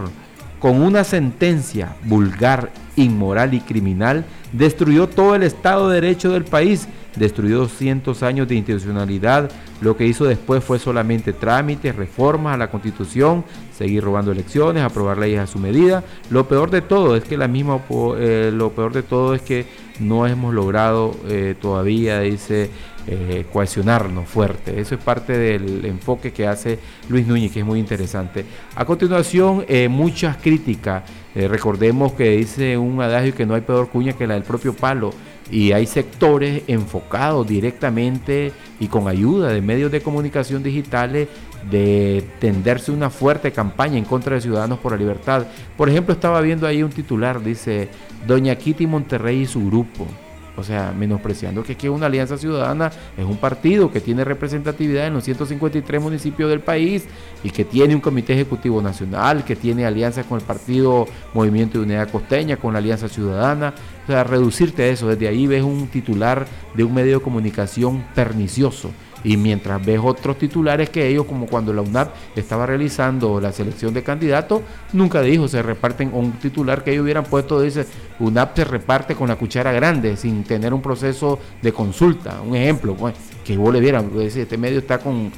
Con una sentencia vulgar, inmoral y criminal, destruyó todo el Estado de Derecho del país, destruyó 200 años de institucionalidad. Lo que hizo después fue solamente trámites, reformas a la Constitución, seguir robando elecciones, aprobar leyes a su medida. Lo peor de todo es que la misma, eh, lo peor de todo es que no hemos logrado eh, todavía, dice, eh, cohesionarnos fuerte. Eso es parte del enfoque que hace Luis Núñez, que es muy interesante. A continuación, eh, muchas críticas. Eh, recordemos que dice un adagio que no hay peor cuña que la del propio palo. Y hay sectores enfocados directamente y con ayuda de medios de comunicación digitales de tenderse una fuerte campaña en contra de Ciudadanos por la Libertad. Por ejemplo, estaba viendo ahí un titular, dice, Doña Kitty Monterrey y su grupo. O sea, menospreciando que, que una alianza ciudadana es un partido que tiene representatividad en los 153 municipios del país y que tiene un comité ejecutivo nacional, que tiene alianzas con el partido Movimiento de Unidad Costeña, con la Alianza Ciudadana. O sea, reducirte a eso, desde ahí ves un titular de un medio de comunicación pernicioso. Y mientras ves otros titulares que ellos, como cuando la UNAP estaba realizando la selección de candidatos, nunca dijo, se reparten un titular que ellos hubieran puesto, dice, UNAP se reparte con la cuchara grande, sin tener un proceso de consulta. Un ejemplo, pues, que vos le vieran, pues, este medio está con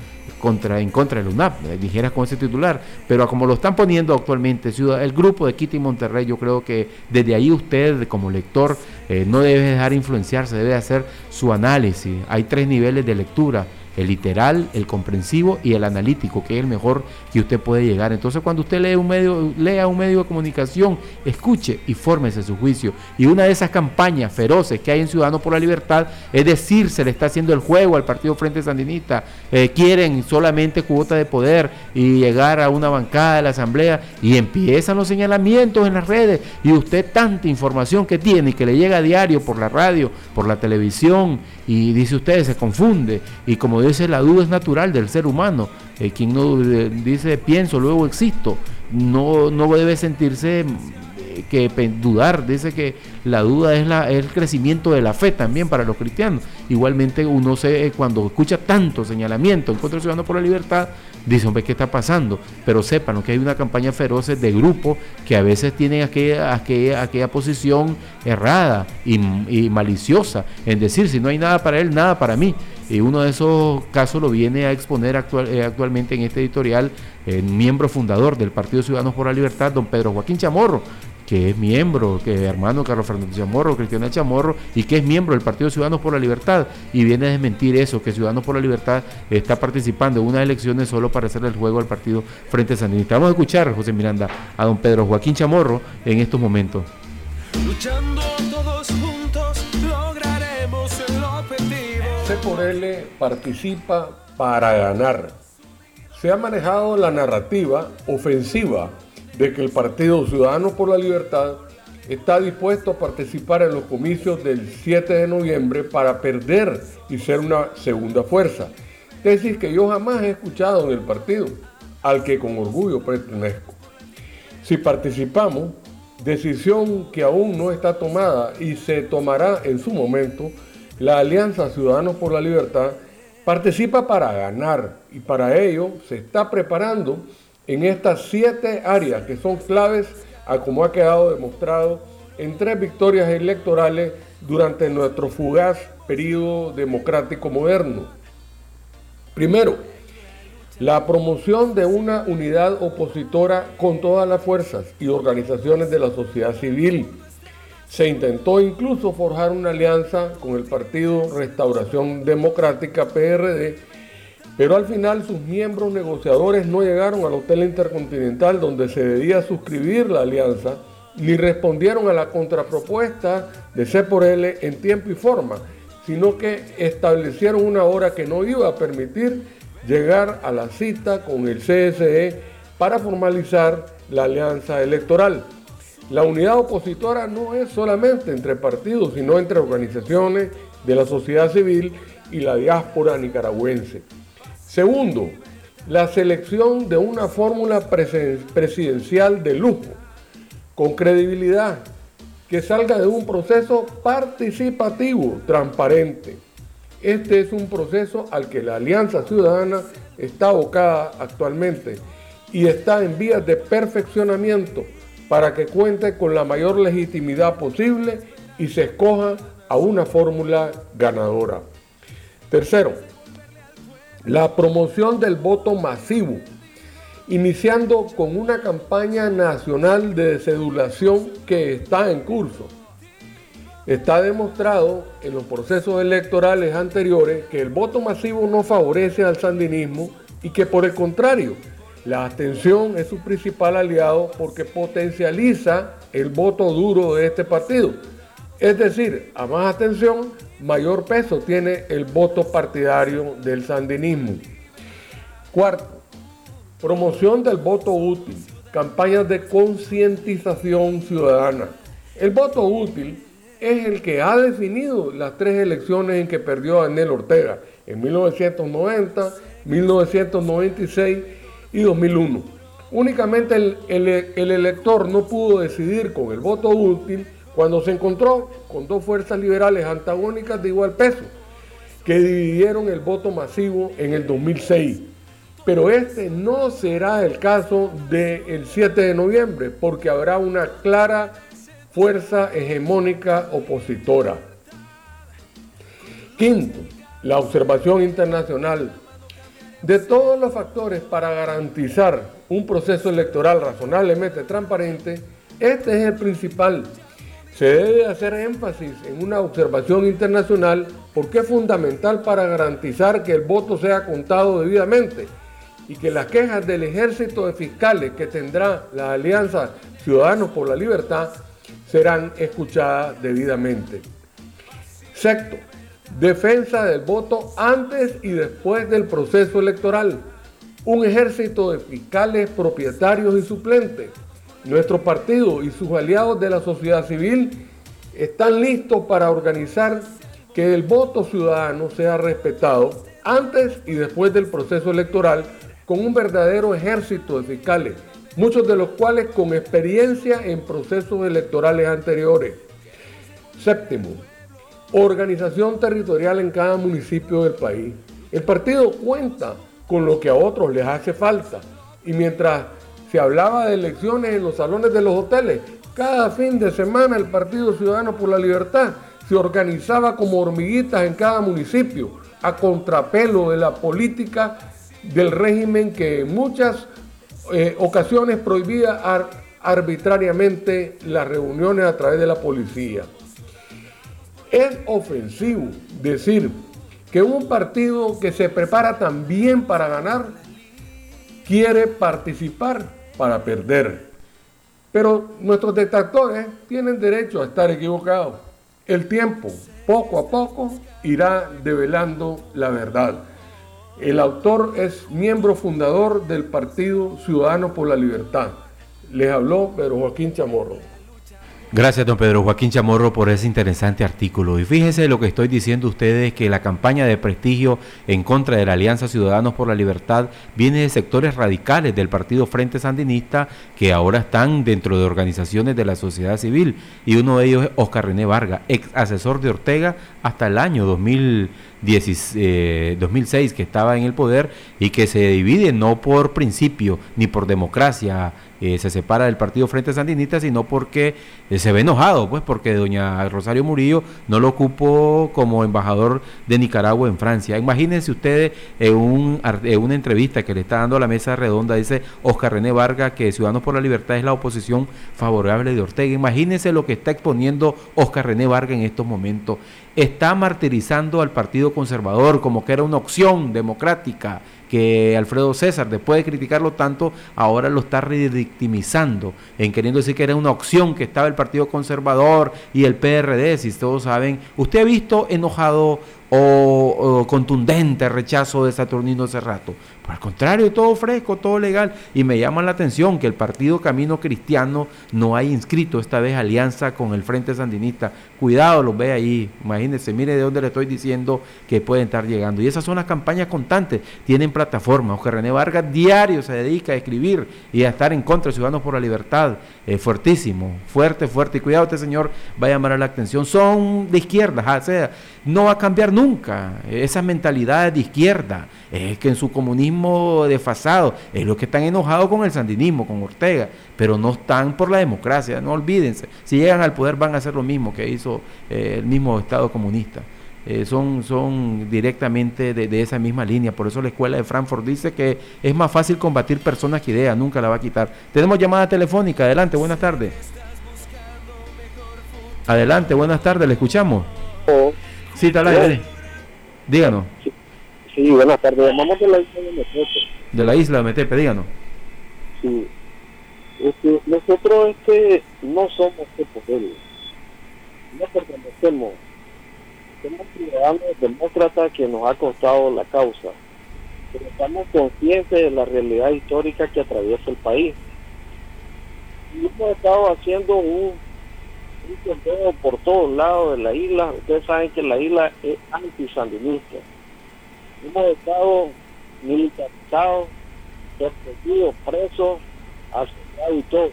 contra, en contra del UNAP, eh, dijeras con ese titular, pero como lo están poniendo actualmente el grupo de Kitty Monterrey, yo creo que desde ahí usted como lector eh, no debe dejar influenciarse, debe hacer su análisis. Hay tres niveles de lectura, el literal, el comprensivo y el analítico, que es el mejor que usted puede llegar. Entonces, cuando usted lee un medio, lea un medio de comunicación, escuche y fórmese su juicio. Y una de esas campañas feroces que hay en Ciudadanos por la Libertad es decir, se le está haciendo el juego al Partido Frente Sandinista. Eh, quieren solamente cuota de poder y llegar a una bancada de la Asamblea y empiezan los señalamientos en las redes. Y usted tanta información que tiene y que le llega a diario por la radio, por la televisión, y dice usted, se confunde. Y como dice, la duda es natural del ser humano. Eh, quien no dice pienso, luego existo, no, no debe sentirse eh, que dudar, dice que la duda es, la, el crecimiento de la fe también para los cristianos. Igualmente uno se, eh, cuando escucha tanto señalamiento en contra del ciudadano por la libertad, dice, hombre, ¿qué está pasando? Pero sepan que hay una campaña feroz de grupos que a veces tienen aquella posición errada y, y maliciosa en decir, si no hay nada para él, nada para mí. Y uno de esos casos lo viene a exponer eh, actualmente en este editorial el miembro fundador del Partido Ciudadanos por la Libertad, don Pedro Joaquín Chamorro, que es miembro, que es hermano Carlos Fernando Chamorro, Cristiana Chamorro, y que es miembro del Partido Ciudadanos por la Libertad, y viene a desmentir eso, que Ciudadanos por la Libertad está participando en unas elecciones solo para hacerle el juego al partido Frente Sandinista. Vamos a escuchar, José Miranda, a don Pedro Joaquín Chamorro en estos momentos. Luchando C por L participa para ganar. Se ha manejado la narrativa ofensiva de que el Partido Ciudadanos por la Libertad está dispuesto a participar en los comicios del 7 de noviembre para perder y ser una segunda fuerza. Tesis que yo jamás he escuchado en el partido, al que con orgullo pertenezco. Si participamos, decisión que aún no está tomada y se tomará en su momento, la Alianza Ciudadanos por la Libertad participa para ganar y para ello se está preparando en estas siete áreas que son claves a como ha quedado demostrado en tres victorias electorales durante nuestro fugaz periodo democrático moderno. Primero, la promoción de una unidad opositora con todas las fuerzas y organizaciones de la sociedad civil. Se intentó incluso forjar una alianza con el Partido Restauración Democrática PRD, pero al final sus miembros negociadores no llegaron al Hotel Intercontinental donde se debía suscribir la alianza, ni respondieron a la contrapropuesta de C por L en tiempo y forma, sino que establecieron una hora que no iba a permitir llegar a la cita con el CSE para formalizar la alianza electoral. La unidad opositora no es solamente entre partidos, sino entre organizaciones de la sociedad civil y la diáspora nicaragüense. Segundo, la selección de una fórmula presidencial de lujo, con credibilidad, que salga de un proceso participativo, transparente. Este es un proceso al que la Alianza Ciudadana está abocada actualmente y está en vías de perfeccionamiento para que cuente con la mayor legitimidad posible y se escoja a una fórmula ganadora. Tercero, la promoción del voto masivo, iniciando con una campaña nacional de cedulación que está en curso. Está demostrado en los procesos electorales anteriores que el voto masivo no favorece al sandinismo y que por el contrario, la abstención es su principal aliado porque potencializa el voto duro de este partido. Es decir, a más abstención, mayor peso tiene el voto partidario del sandinismo. Cuarto, promoción del voto útil, campañas de concientización ciudadana. El voto útil es el que ha definido las tres elecciones en que perdió Daniel Ortega, en 1990, 1996 y 2001. Únicamente el, el elector no pudo decidir con el voto útil cuando se encontró con dos fuerzas liberales antagónicas de igual peso, que dividieron el voto masivo en el 2006. Pero este no será el caso del 7 de noviembre, porque habrá una clara fuerza hegemónica opositora. Quinto, la observación internacional. De todos los factores para garantizar un proceso electoral razonablemente transparente, este es el principal se debe hacer énfasis en una observación internacional porque es fundamental para garantizar que el voto sea contado debidamente y que las quejas del ejército de fiscales que tendrá la Alianza Ciudadanos por la Libertad serán escuchadas debidamente. Sexto, defensa del voto antes y después del proceso electoral. Un ejército de fiscales propietarios y suplentes nuestro partido y sus aliados de la sociedad civil están listos para organizar que el voto ciudadano sea respetado antes y después del proceso electoral con un verdadero ejército de fiscales, muchos de los cuales con experiencia en procesos electorales anteriores. Séptimo, organización territorial en cada municipio del país. El partido cuenta con lo que a otros les hace falta y mientras se hablaba de elecciones en los salones de los hoteles. Cada fin de semana el Partido Ciudadano por la Libertad se organizaba como hormiguitas en cada municipio, a contrapelo de la política del régimen que en muchas eh, ocasiones prohibía arbitrariamente las reuniones a través de la policía. Es ofensivo decir que un partido que se prepara también para ganar quiere participar para perder. Pero nuestros detractores tienen derecho a estar equivocados. El tiempo, poco a poco, irá develando la verdad. El autor es miembro fundador del Partido Ciudadano por la Libertad. Les habló Pedro Joaquín Chamorro. Gracias, don Pedro Joaquín Chamorro, por ese interesante artículo. Y fíjese lo que estoy diciendo ustedes, que la campaña de prestigio en contra de la Alianza Ciudadanos por la Libertad viene de sectores radicales del Partido Frente Sandinista que ahora están dentro de organizaciones de la sociedad civil. Y uno de ellos es Oscar René Vargas, ex asesor de Ortega hasta el año 2006, 2006 eh, que estaba en el poder y que se divide no por principio ni por democracia eh, se separa del partido Frente Sandinista, sino porque eh, se ve enojado, pues porque doña Rosario Murillo no lo ocupó como embajador de Nicaragua en Francia. Imagínense ustedes en, un, en una entrevista que le está dando a la mesa redonda, dice Oscar René Vargas que Ciudadanos por la Libertad es la oposición favorable de Ortega. Imagínense lo que está exponiendo Oscar René Vargas en estos momentos. Está martirizando al Partido Conservador como que era una opción democrática que Alfredo César, después de criticarlo tanto, ahora lo está redictimizando, en queriendo decir que era una opción que estaba el Partido Conservador y el PRD, si todos saben. ¿Usted ha visto enojado o, contundente rechazo de Saturnino Cerrato? Por el contrario, todo fresco, todo legal. Y me llama la atención que el partido Camino Cristiano no haya inscrito esta vez alianza con el Frente Sandinista. Cuidado, los ve ahí. Imagínense, mire de dónde le estoy diciendo que pueden estar llegando. Y esas son las campañas constantes. Tienen plataforma. Oscar René Vargas diario se dedica a escribir y a estar en contra de Ciudadanos por la Libertad. Eh, fuertísimo, fuerte, fuerte. Y cuidado, este señor va a llamar la atención. Son de izquierda, o sea, no va a cambiar nunca. Esa mentalidad de izquierda. Es que en su comunismo desfasado, es lo que están enojados con el sandinismo, con Ortega, pero no están por la democracia, no olvídense, si llegan al poder van a hacer lo mismo que hizo eh, el mismo Estado comunista. Eh, son, son directamente de, esa misma línea. Por eso la escuela de Frankfurt dice que es más fácil combatir personas que ideas, nunca la va a quitar. Tenemos llamada telefónica, adelante, buenas tardes. Adelante, buenas tardes, le escuchamos. Oh. Sí, tal Díganos. Sí, buenas tardes. Llamamos de la isla de Metepe. De la isla de Metepe, díganos. Sí. Este, nosotros este, no somos poder. No pertenecemos. Somos ciudadanos demócratas que nos ha costado la causa. Pero estamos conscientes de la realidad histórica que atraviesa el país. Y hemos estado haciendo un, un por todos lados de la isla. Ustedes saben que la isla es antisandinista hemos estado militarizados, perseguidos, presos, asesinados y todo.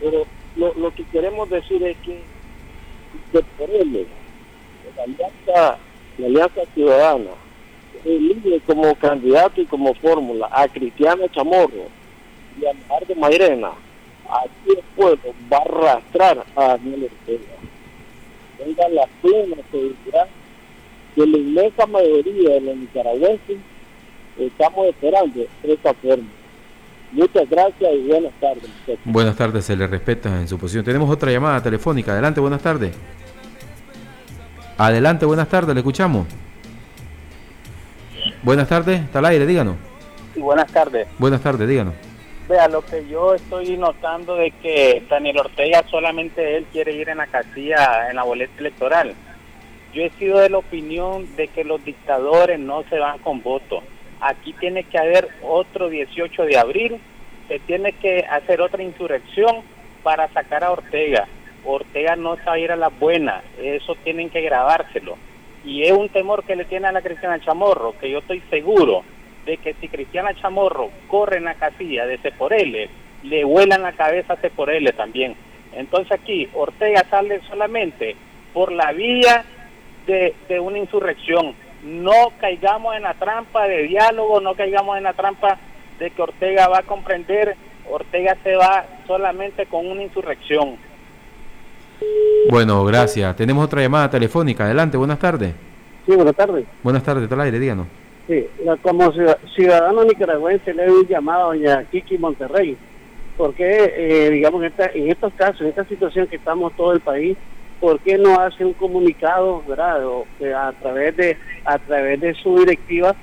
Pero lo, que queremos decir es que de por él, alianza, la alianza ciudadana, elige como candidato y como fórmula a Cristiano Chamorro y a de Mairena, aquí el pueblo va a arrastrar a Daniel Ortega. Tenga la plena seguridad que la inmensa mayoría de los nicaragüenses estamos esperando esta forma. Muchas gracias y buenas tardes. Buenas tardes, se le respeta en su posición. Tenemos otra llamada telefónica. Adelante, buenas tardes. Adelante, buenas tardes, le escuchamos. Buenas tardes, está al aire, díganos. Sí, buenas tardes. Buenas tardes, díganos. Vea, lo que yo estoy notando de que Daniel Ortega solamente él quiere ir en la casilla, en la boleta electoral yo he sido de la opinión de que los dictadores no se van con voto. Aquí tiene que haber otro 18 de abril, se tiene que hacer otra insurrección para sacar a Ortega. Ortega no a ir a la buena, eso tienen que grabárselo. Y es un temor que le tiene a la Cristiana Chamorro, que yo estoy seguro de que si Cristiana Chamorro corre en la casilla de Ceporele, le vuelan la cabeza a Ceporele también. Entonces aquí Ortega sale solamente por la vía de, una insurrección. No caigamos en la trampa de diálogo, no caigamos en la trampa de que Ortega va a comprender, Ortega se va solamente con una insurrección. Bueno, gracias. Tenemos otra llamada telefónica. Adelante, buenas tardes. Sí, buenas tardes. Buenas tardes, tal aire, díganos. Sí, como ciudadano nicaragüense le doy un llamado a doña Kiki Monterrey, porque, eh, digamos, en, en estos casos, en esta situación que estamos todo el país, ¿por qué no hace un comunicado, verdad, a través de a través de su directiva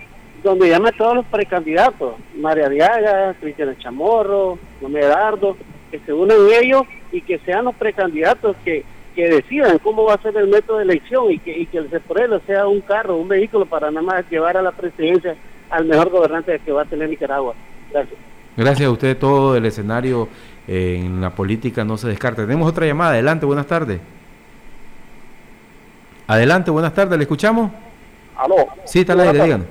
donde llame a todos los precandidatos, María Diaga, Cristiana Chamorro, Dardo, que se unan ellos y que sean los precandidatos que, que decidan cómo va a ser el método de elección y que, y que el CEPRELO sea un carro, un vehículo para nada más llevar a la presidencia al mejor gobernante que va a tener Nicaragua. Gracias. Gracias a usted, todo el escenario en la política no se descarta. Tenemos otra llamada, adelante, buenas tardes. Adelante, buenas tardes, ¿le escuchamos? Aló. Sí, está al aire, díganos.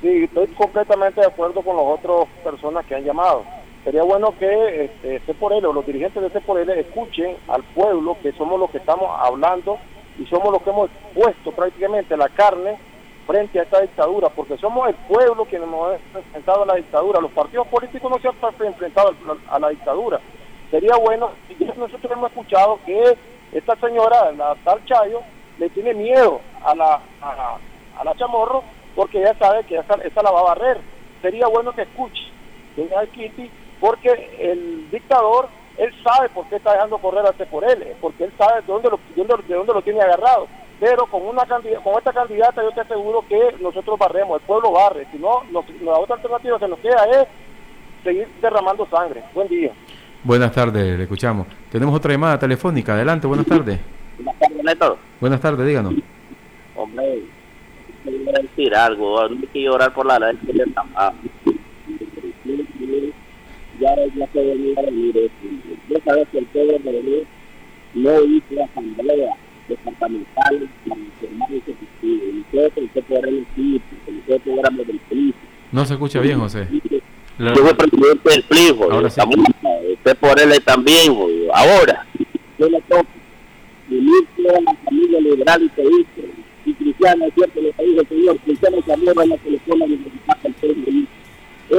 Sí, estoy completamente de acuerdo con las otras personas que han llamado. Sería bueno que este, por él, o los dirigentes de por él escuchen al pueblo, que somos los que estamos hablando y somos los que hemos puesto prácticamente la carne frente a esta dictadura, porque somos el pueblo quienes nos hemos enfrentado a la dictadura. Los partidos políticos no se han enfrentado a la dictadura. Sería bueno, nosotros hemos escuchado que esta señora, la tal Chayo, le tiene miedo a la, a, la Chamorro porque ella sabe que esa, esa la va a barrer. Sería bueno que escuche, que Kitty, porque el dictador él sabe por qué está dejando correr a por él, porque él sabe de dónde lo, de dónde, lo tiene agarrado. Pero con una con esta candidata yo te aseguro que nosotros barremos, el pueblo barre. Si no, la otra alternativa que nos queda es seguir derramando sangre. Buen día. Buenas tardes, le escuchamos. Tenemos otra llamada telefónica. Adelante, buenas tardes. Buenas tardes, Neto. Buenas tardes, díganos. Hombre, quiero decir algo. No hay que llorar por la ley que ya, ya se venía a venir eso. Yo sabes que el pueblo de venir no hizo la asamblea departamental para informar. Nosotros, nosotros éramos del PRI. No se escucha bien, José. Yo soy presidente del PRI, Ahora sí. Usted por él también. Ahora, yo le toco a la familia liberal y es cierto, el Señor, cristiano amor la de el pueblo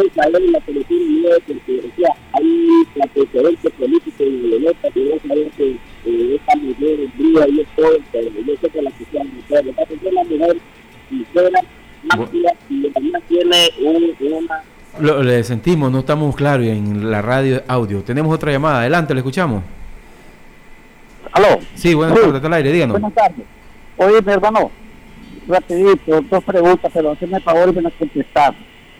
esa es la selección nueva porque decía, hay la preferencia política y violenta que no saber que eh, esta mujer es brilla y es todo, pero yo sé que la que sea mujer, lo que es una mujer sincera, ámplia y también tiene un, una lo, le sentimos, no estamos claros en la radio audio. Tenemos otra llamada, adelante, le escuchamos. ¿Aló? Sí, buenas tardes, está al aire, díganos. Buenas tardes. Oye, mi hermano, rapidito, dos preguntas, pero hacerme el favor de me contestar.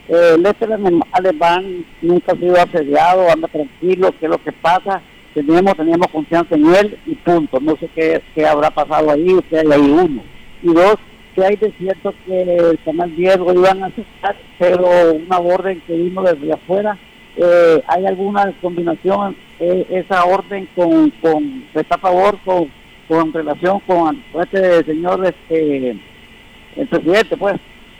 Eh, el este alemán nunca ha sido asediado, anda tranquilo, qué es lo que pasa. Teníamos, teníamos confianza en él y punto. No sé qué, qué habrá pasado ahí, usted hay ahí uno. Y dos, que hay de cierto que el canal 10 lo iban a aceptar, pero una orden que vino desde afuera, eh, ¿hay alguna combinación eh, esa orden con, con está a favor con, con relación con este señor este el presidente pues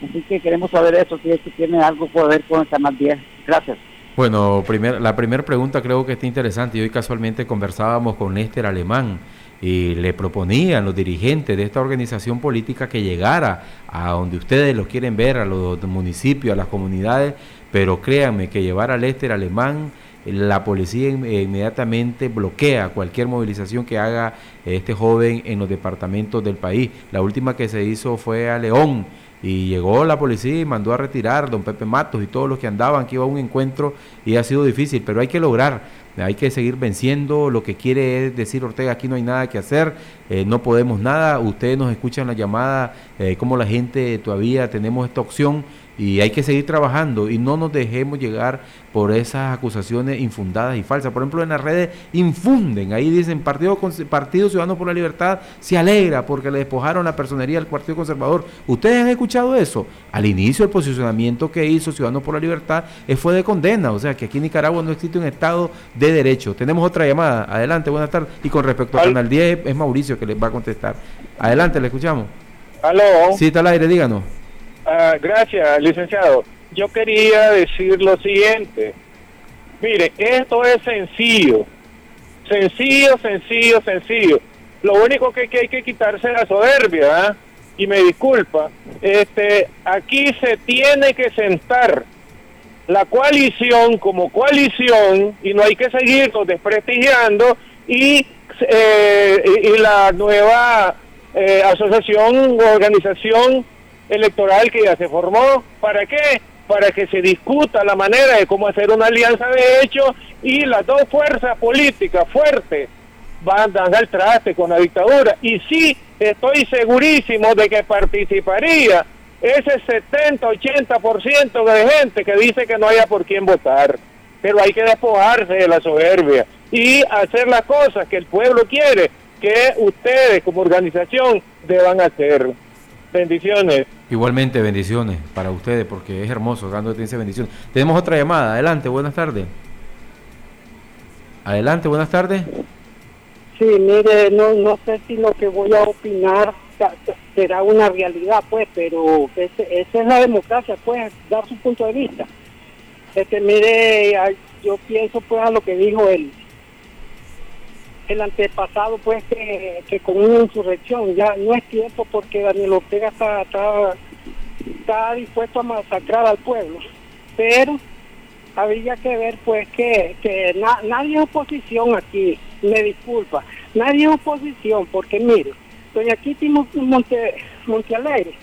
así que queremos saber eso si esto tiene algo que ver con el canal 10 gracias. Bueno, primer, la primera pregunta creo que está interesante. Hoy casualmente conversábamos con Néstor Alemán y le proponían los dirigentes de esta organización política que llegara a donde ustedes lo quieren ver, a los municipios, a las comunidades, pero créanme que llevar al Lester alemán, la policía inmediatamente bloquea cualquier movilización que haga este joven en los departamentos del país. La última que se hizo fue a León y llegó la policía y mandó a retirar don Pepe Matos y todos los que andaban, que iba a un encuentro y ha sido difícil, pero hay que lograr hay que seguir venciendo, lo que quiere es decir Ortega, aquí no hay nada que hacer, eh, no podemos nada, ustedes nos escuchan la llamada, eh, como la gente todavía tenemos esta opción y hay que seguir trabajando y no nos dejemos llegar por esas acusaciones infundadas y falsas. Por ejemplo, en las redes infunden, ahí dicen Partido, Partido Ciudadano por la Libertad se alegra porque le despojaron la personería del Partido Conservador. ¿Ustedes han escuchado eso? Al inicio el posicionamiento que hizo Ciudadanos por la Libertad eh, fue de condena, o sea que aquí en Nicaragua no existe un Estado de derecho. Tenemos otra llamada, adelante, buenas tardes. Y con respecto al Canal 10 es Mauricio que les va a contestar. Adelante, le escuchamos. Aló. Sí, está al aire, díganos. Ah, gracias, licenciado. Yo quería decir lo siguiente. Mire, esto es sencillo. Sencillo, sencillo, sencillo. Lo único que, hay que quitarse la soberbia, ¿ah? y me disculpa, este, aquí se tiene que sentar la coalición como coalición y no hay que seguirlo desprestigiando y, eh, y, la nueva eh, asociación o organización electoral que ya se formó. ¿Para qué? Para que se discuta la manera de cómo hacer una alianza de hecho y las dos fuerzas políticas fuertes van a dar traste con la dictadura. Y sí, estoy segurísimo de que participaría ese 70-80% de gente que dice que no haya por quién votar. Pero hay que despojarse de la soberbia y hacer las cosas que el pueblo quiere que ustedes como organización deban hacer. Bendiciones. Igualmente, bendiciones para ustedes, porque es hermoso dándote esa bendición. Tenemos otra llamada. Adelante, buenas tardes. Adelante, buenas tardes. Sí, mire, no, no sé si lo que voy a opinar será una realidad, pues, pero esa es la democracia, pues, dar su punto de vista. Este, mire, yo pienso, pues, a lo que dijo él el antepasado pues que, con una insurrección ya no es tiempo porque Daniel Ortega está, está dispuesto a masacrar al pueblo. Pero había que ver pues que, que na- nadie es oposición aquí, me disculpa, nadie es oposición, porque mire, doña Kitty Mon- Monte, Montealegre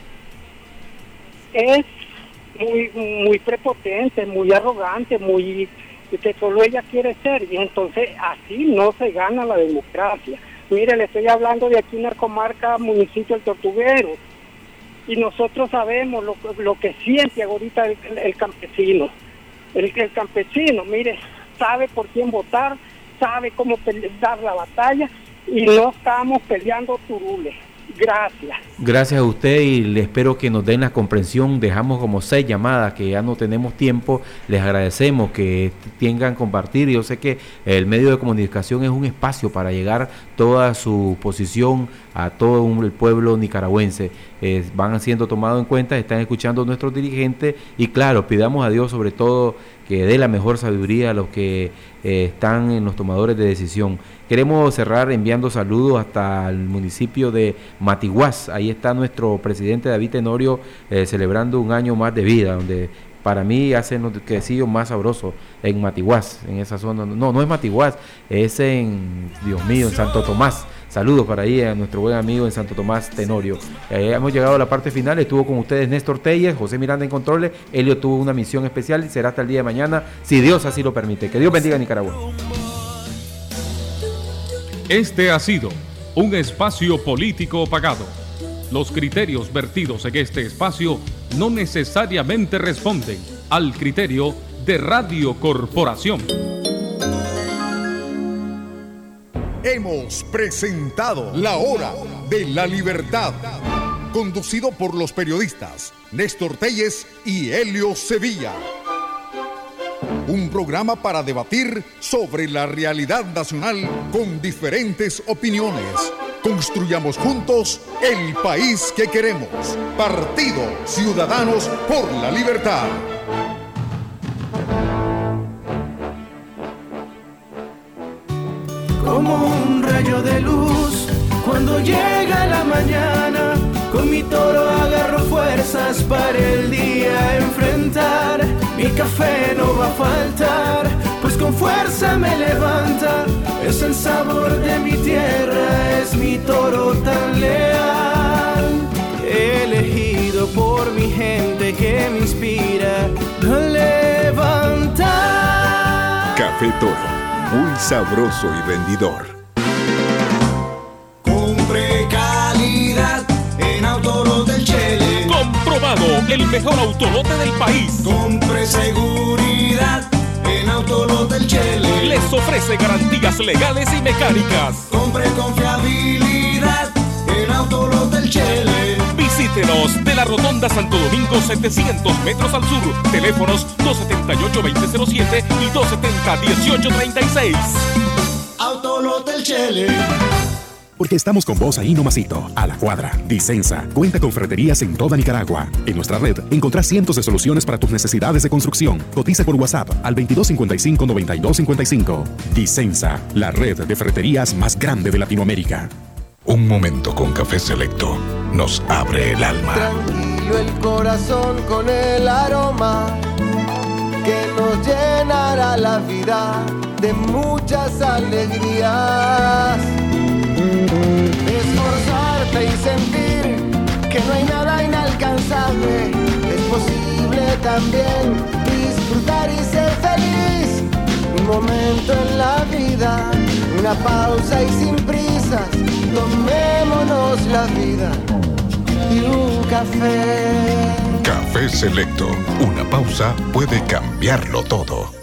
es muy, muy prepotente, muy arrogante, muy que solo ella quiere ser, y entonces así no se gana la democracia. Mire, le estoy hablando de aquí una comarca, municipio del Tortuguero, y nosotros sabemos lo, lo que siente ahorita el, campesino. El, el campesino, mire, sabe por quién votar, sabe cómo dar la batalla y no estamos peleando turules. Gracias. Gracias a usted y le espero que nos den la comprensión. Dejamos como seis llamadas que ya no tenemos tiempo. Les agradecemos que tengan compartir. Yo sé que el medio de comunicación es un espacio para llegar toda su posición a todo un- el pueblo nicaragüense. Eh, van siendo tomados en cuenta, están escuchando a nuestros dirigentes y claro, pidamos a Dios sobre todo que dé la mejor sabiduría a los que eh, están en los tomadores de decisión. Queremos cerrar enviando saludos hasta el municipio de Matiguás. Ahí está nuestro presidente David Tenorio eh, celebrando un año más de vida, donde para mí hacen los quesillos más sabrosos en Matiguás, en esa zona. No, no es Matiguás, es en, Dios mío, en Santo Tomás. Saludos para ahí a nuestro buen amigo en Santo Tomás Tenorio. Eh, hemos llegado a la parte final. Estuvo con ustedes Néstor Telles, José Miranda en controles. Elio tuvo una misión especial y será hasta el día de mañana, si Dios así lo permite. Que Dios bendiga a Nicaragua. Este ha sido un espacio político pagado. Los criterios vertidos en este espacio no necesariamente responden al criterio de Radio Corporación. Hemos presentado La Hora de la Libertad, conducido por los periodistas Néstor Telles y Helio Sevilla. Un programa para debatir sobre la realidad nacional con diferentes opiniones. Construyamos juntos el país que queremos. Partido Ciudadanos por la Libertad. como un rayo de luz cuando llega la mañana. Con mi toro agarro fuerzas para el día enfrentar. Mi café no va a faltar, pues con fuerza me levanta. Es el sabor de mi tierra, es mi toro tan leal. Elegido por mi gente que me inspira a levantar. Café Toro, muy sabroso y rendidor. El mejor autolote del país. Compre seguridad en Autolos del Chele. Les ofrece garantías legales y mecánicas. Compre confiabilidad en Autolos del Chele. Visítenos de la Rotonda Santo Domingo 700 metros al sur. Teléfonos 278-2007 y 270-1836. Autolos del Chele. Porque estamos con vos ahí nomasito, a la cuadra. Dicensa cuenta con ferreterías en toda Nicaragua. En nuestra red encontrás cientos de soluciones para tus necesidades de construcción. Cotiza por WhatsApp al 2255-9255. Dicensa, la red de ferreterías más grande de Latinoamérica. Un momento con Café Selecto nos abre el alma. Tranquilo el corazón con el aroma que nos llenará la vida de muchas alegrías. Esforzarte y sentir que no hay nada inalcanzable. Es posible también disfrutar y ser feliz. Un momento en la vida, una pausa y sin prisas. Tomémonos la vida y un café. Café Selecto, una pausa puede cambiarlo todo.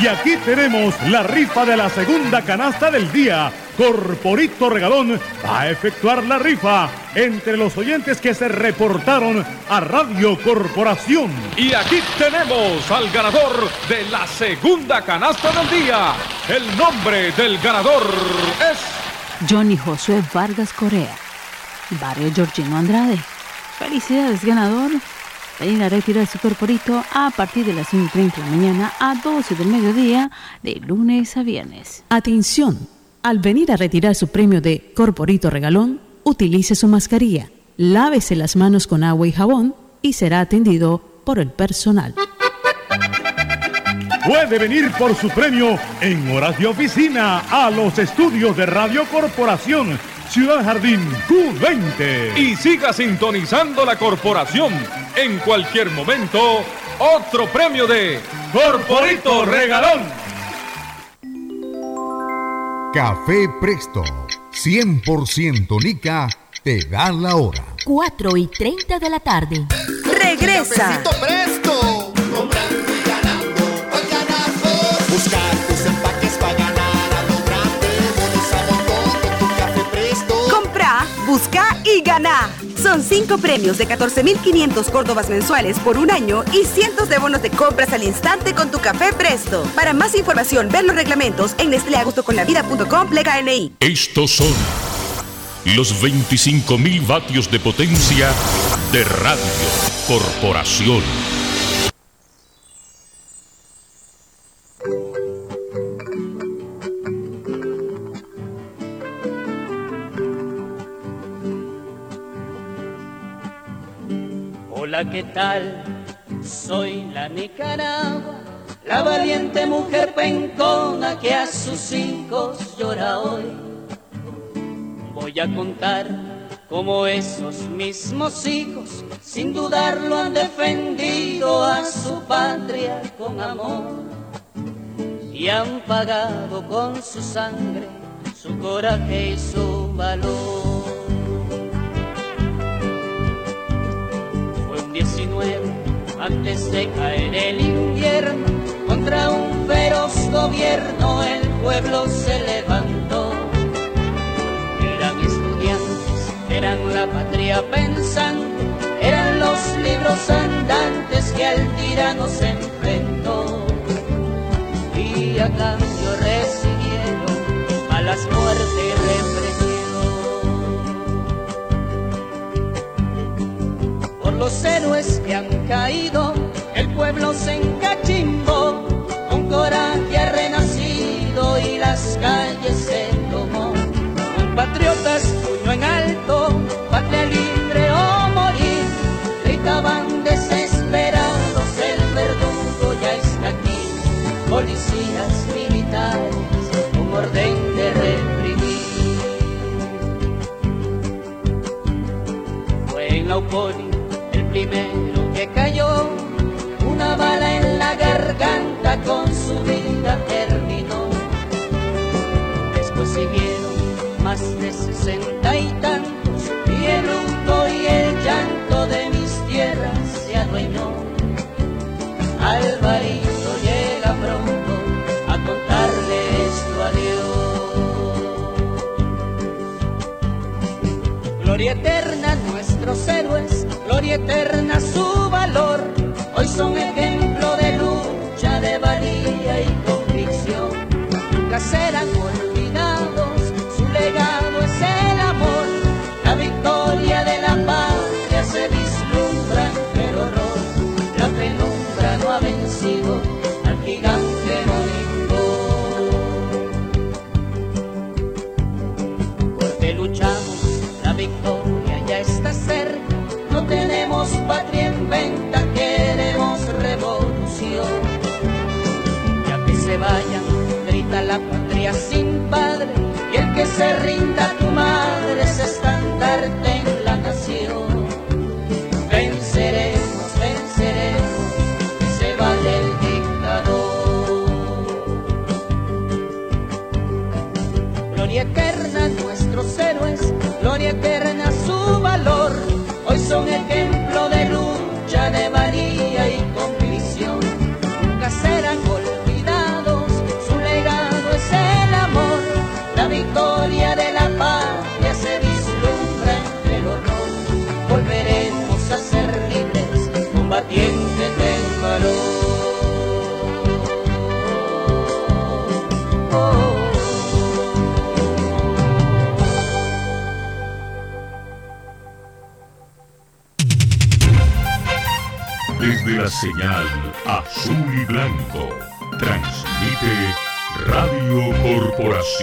Y aquí tenemos la rifa de la segunda canasta del día. Corporito Regalón va a efectuar la rifa entre los oyentes que se reportaron a Radio Corporación. Y aquí tenemos al ganador de la segunda canasta del día. El nombre del ganador es Johnny Josué Vargas Corea, Barrio Georgino Andrade. Felicidades, ganador. Vayan a retirar su corporito a partir de las 1 y 30 de la mañana a 12 del mediodía, de lunes a viernes. Atención, al venir a retirar su premio de corporito regalón, utilice su mascarilla, lávese las manos con agua y jabón y será atendido por el personal. Puede venir por su premio en horas de oficina a los estudios de Radio Corporación Ciudad Jardín Q20. Y siga sintonizando la corporación. En cualquier momento, otro premio de Corporito Regalón. Café Presto, 100% Nica, te da la hora. 4 y 30 de la tarde. Regresa. Presto. Gana. Son 5 premios de 14.500 córdobas mensuales por un año y cientos de bonos de compras al instante con tu café Presto. Para más información, ver los reglamentos en nestleagustoconlavida.com plega NI. Estos son los 25.000 vatios de potencia de Radio Corporación. Hola, ¿qué tal? Soy la Nicaragua, la valiente mujer pencona que a sus hijos llora hoy. Voy a contar cómo esos mismos hijos, sin dudarlo, han defendido a su patria con amor y han pagado con su sangre su coraje y su valor. 19 antes de caer el invierno, contra un feroz gobierno el pueblo se levantó. Eran estudiantes, eran la patria pensante, eran los libros andantes que al tirano se los héroes que han caído, el pueblo se encachimbó, con coraje ha renacido y las calles se tomó. Compatriotas, puño en alto, patria libre o morir, gritaban desesperados, el verdugo ya está aquí. Policías militares, con orden de reprimir. Fue en la el primero que cayó, una bala en la garganta con su vida terminó. Después siguieron más de sesenta y tantos, y el luto y el llanto de mis tierras se adueñó. Alvarito llega pronto a contarle esto a Dios. Gloria eterna a nuestros héroes, gloria eterna su valor. Hoy son ejemplo de lucha, de valía y convicción. Nunca serán en venta, queremos revolución. Ya que se vayan, grita la patria sin padre. Y el que se rinda a tu madre es estandarte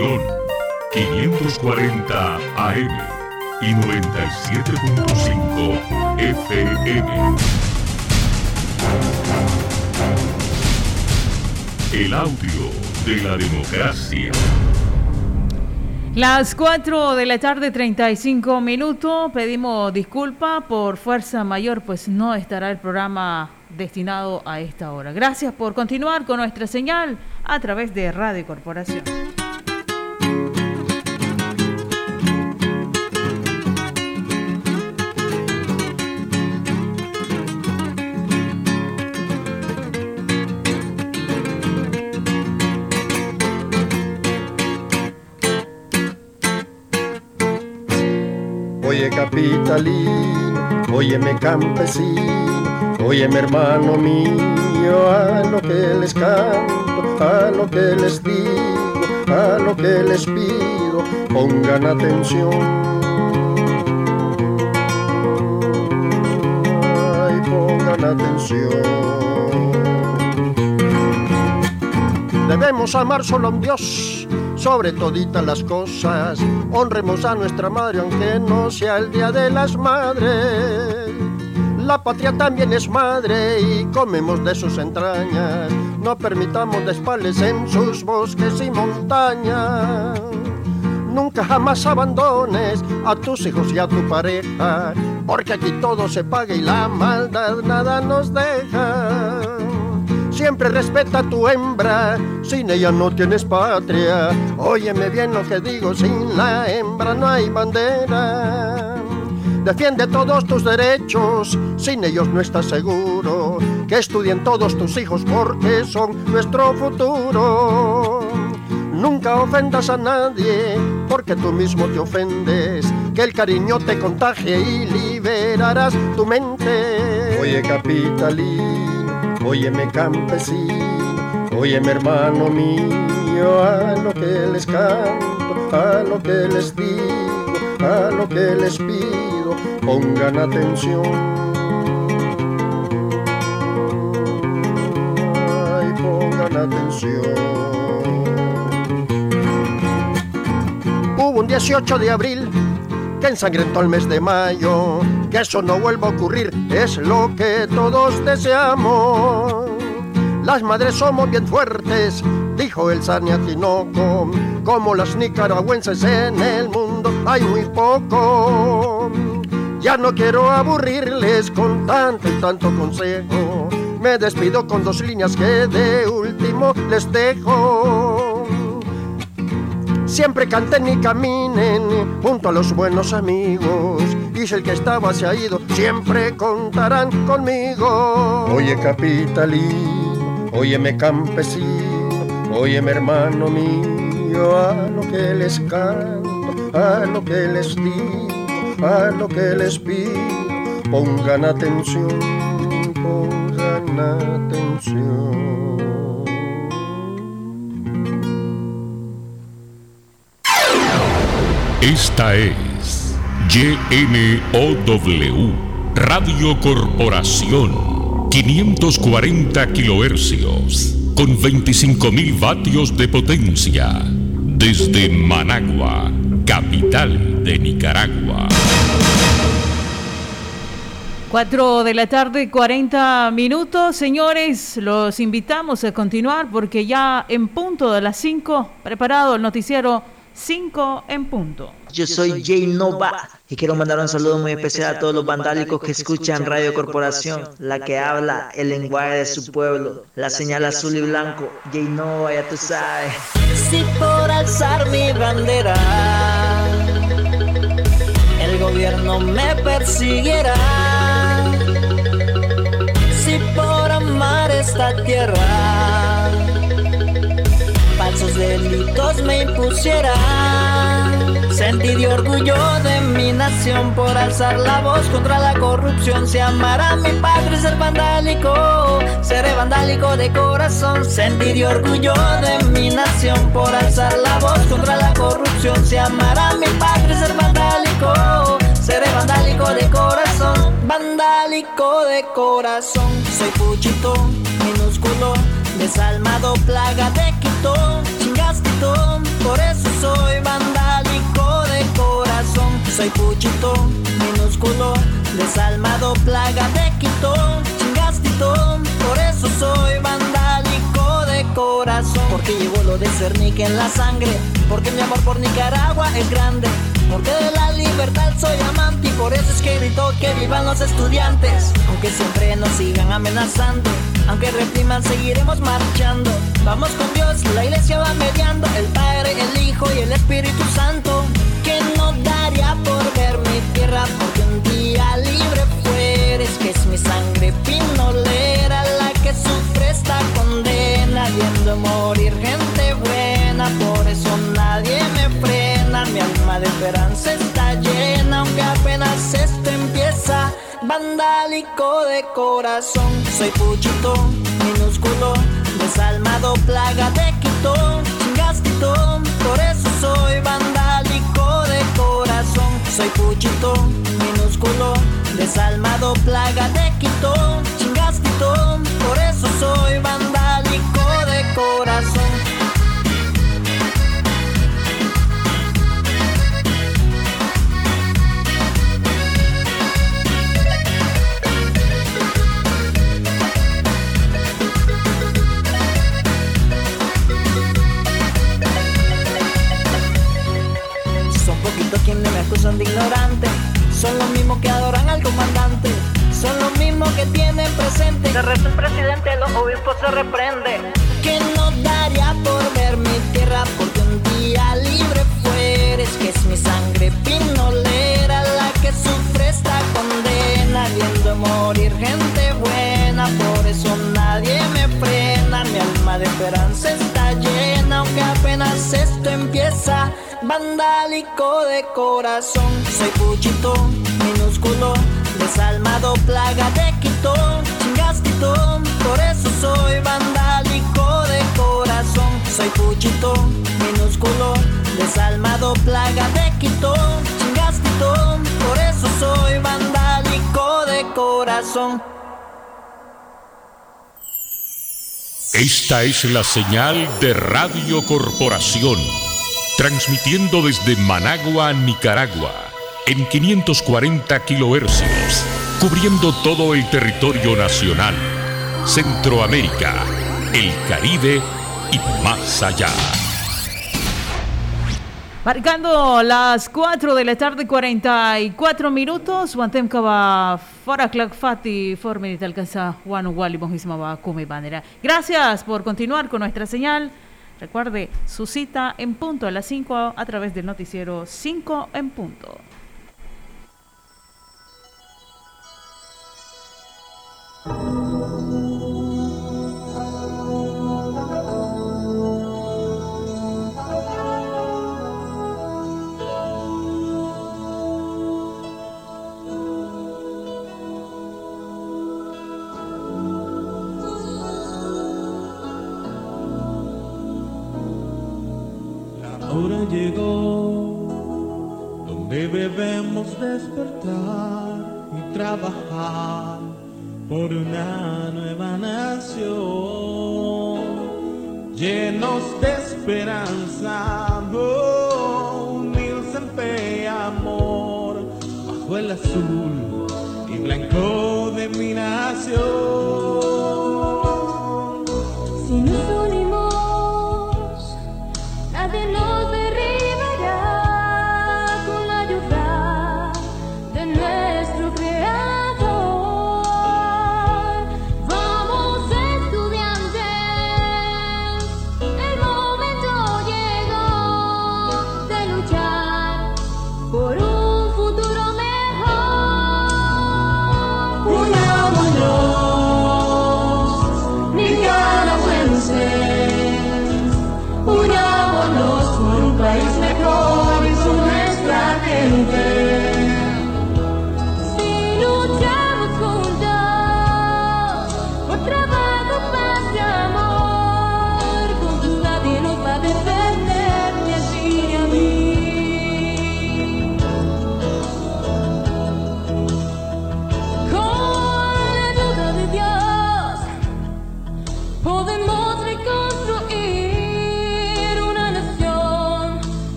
Radio Corporación 540 AM. y 97.5 FM. El audio de la democracia. Las 4 de la tarde, 35 minutos. Pedimos disculpa por fuerza mayor, pues no estará el programa destinado a esta hora. Gracias por continuar con nuestra señal a través de Radio Corporación. Capitalino, óyeme campesino, óyeme hermano mío, a lo que les canto, a lo que les digo, a lo que les pido, pongan atención. Ay, pongan atención. Debemos amar solo a un Dios sobre toditas las cosas. Honremos a nuestra madre aunque no sea el Día de las Madres. La patria también es madre y comemos de sus entrañas. No permitamos despales en sus bosques y montañas. Nunca jamás abandones a tus hijos y a tu pareja, porque aquí todo se paga y la maldad nada nos deja. Siempre respeta a tu hembra, sin ella no tienes patria. Óyeme bien lo que digo, sin la hembra no hay bandera. Defiende todos tus derechos, sin ellos no estás seguro. Que estudien todos tus hijos porque son nuestro futuro. Nunca ofendas a nadie porque tú mismo te ofendes. Que el cariño te contagie y liberarás tu mente. Oye, capitalino, óyeme, campesino, óyeme, hermano mío, a lo que les canto, a lo que les digo, a lo que les pido, pongan atención. Ay, pongan atención. Hubo un 18 de abril que ensangrentó el mes de mayo. Que eso no vuelva a ocurrir, es lo que todos deseamos. Las madres somos bien fuertes, dijo el Saniatinoco. Como las nicaragüenses en el mundo hay muy poco. Ya no quiero aburrirles con tanto y tanto consejo. Me despido con dos líneas que de último les dejo. Siempre canten y caminen junto a los buenos amigos. Y si el que estaba se ha ido, siempre contarán conmigo. Oye capitalino, óyeme campesino, óyeme hermano mío, a lo que les canto, a lo que les digo, a lo que les pido, pongan atención, pongan atención. Esta es YNOW, Radio Corporación, 540 kilohercios, con 25.000 vatios de potencia, desde Managua, capital de Nicaragua. 4 de la tarde, 40 minutos. Señores, los invitamos a continuar porque ya en punto de las 5, preparado el noticiero 5 en punto. Yo soy Jay Nova y quiero mandar un saludo muy especial a todos los vandálicos que escuchan Radio Corporación, la que habla el lenguaje de su pueblo, la señal azul y blanco. Jay Nova, ya tú sabes. Si por alzar mi bandera el gobierno me persiguiera, si por amar esta tierra falsos delitos me impusiera. Sentí de orgullo de mi nación por alzar la voz contra la corrupción. Si amara a mi padre ser vandálico, seré vandálico de corazón. Sentí de orgullo de mi nación por alzar la voz contra la corrupción. Si amara a mi padre ser vandálico, seré vandálico de corazón. Vandálico de corazón, soy puchito, minúsculo, desalmado, plaga chingastito, por eso soy vandálico de corazón. Soy puchito, minúsculo, desalmado, plaga de Quito, chingastito, por eso soy vandálico de corazón. Porque llevo lo de Cernic en la sangre, porque mi amor por Nicaragua es grande. Porque libertad soy amante y por eso es que grito que vivan los estudiantes. Aunque siempre nos sigan amenazando, aunque repriman seguiremos marchando. Vamos con Dios, la iglesia va mediando, el Padre, el Hijo y el Espíritu Santo. Que no daría por ver mi tierra porque un día libre fueres, que es mi sangre pinolera la que sufre esta condena, viendo morir gente buena, por eso nadie me frena, mi alma de esperanza está vandálico de corazón, soy puchito, minúsculo, desalmado, plaga de Quito, chingastito, por eso soy vandálico de corazón, soy puchito, minúsculo, desalmado, plaga de Quito, chingastito, por eso soy vandálico de corazón. De resto el presidente, los obispos se reprende. Que no daría por ver mi tierra porque un día libre fueres. Que es mi sangre pinolera la que sufre esta condena. Viendo morir gente buena. Por eso nadie me frena. Mi alma de esperanza está llena. Aunque apenas esto empieza. Vandálico de corazón, soy puchito, minúsculo, desalmado, plaga de Quito, por eso soy vandálico de corazón, soy puchito, minúsculo, desalmado, plaga de Quito, chingastito, por eso soy vandálico de corazón. Esta es la señal de Radio Corporación, transmitiendo desde Managua, Nicaragua, en 540 kilohercios, cubriendo todo el territorio nacional, Centroamérica, el Caribe y más allá. Marcando las 4 de la tarde, 44 minutos. Fora clark fati alcanza Juan Bandera. Gracias por continuar con nuestra señal. Recuerde su cita en punto a las 5 a través del noticiero 5 en punto. La por una nueva nación, llenos de esperanza, unidos en fe amor, bajo el azul y blanco de mi nación.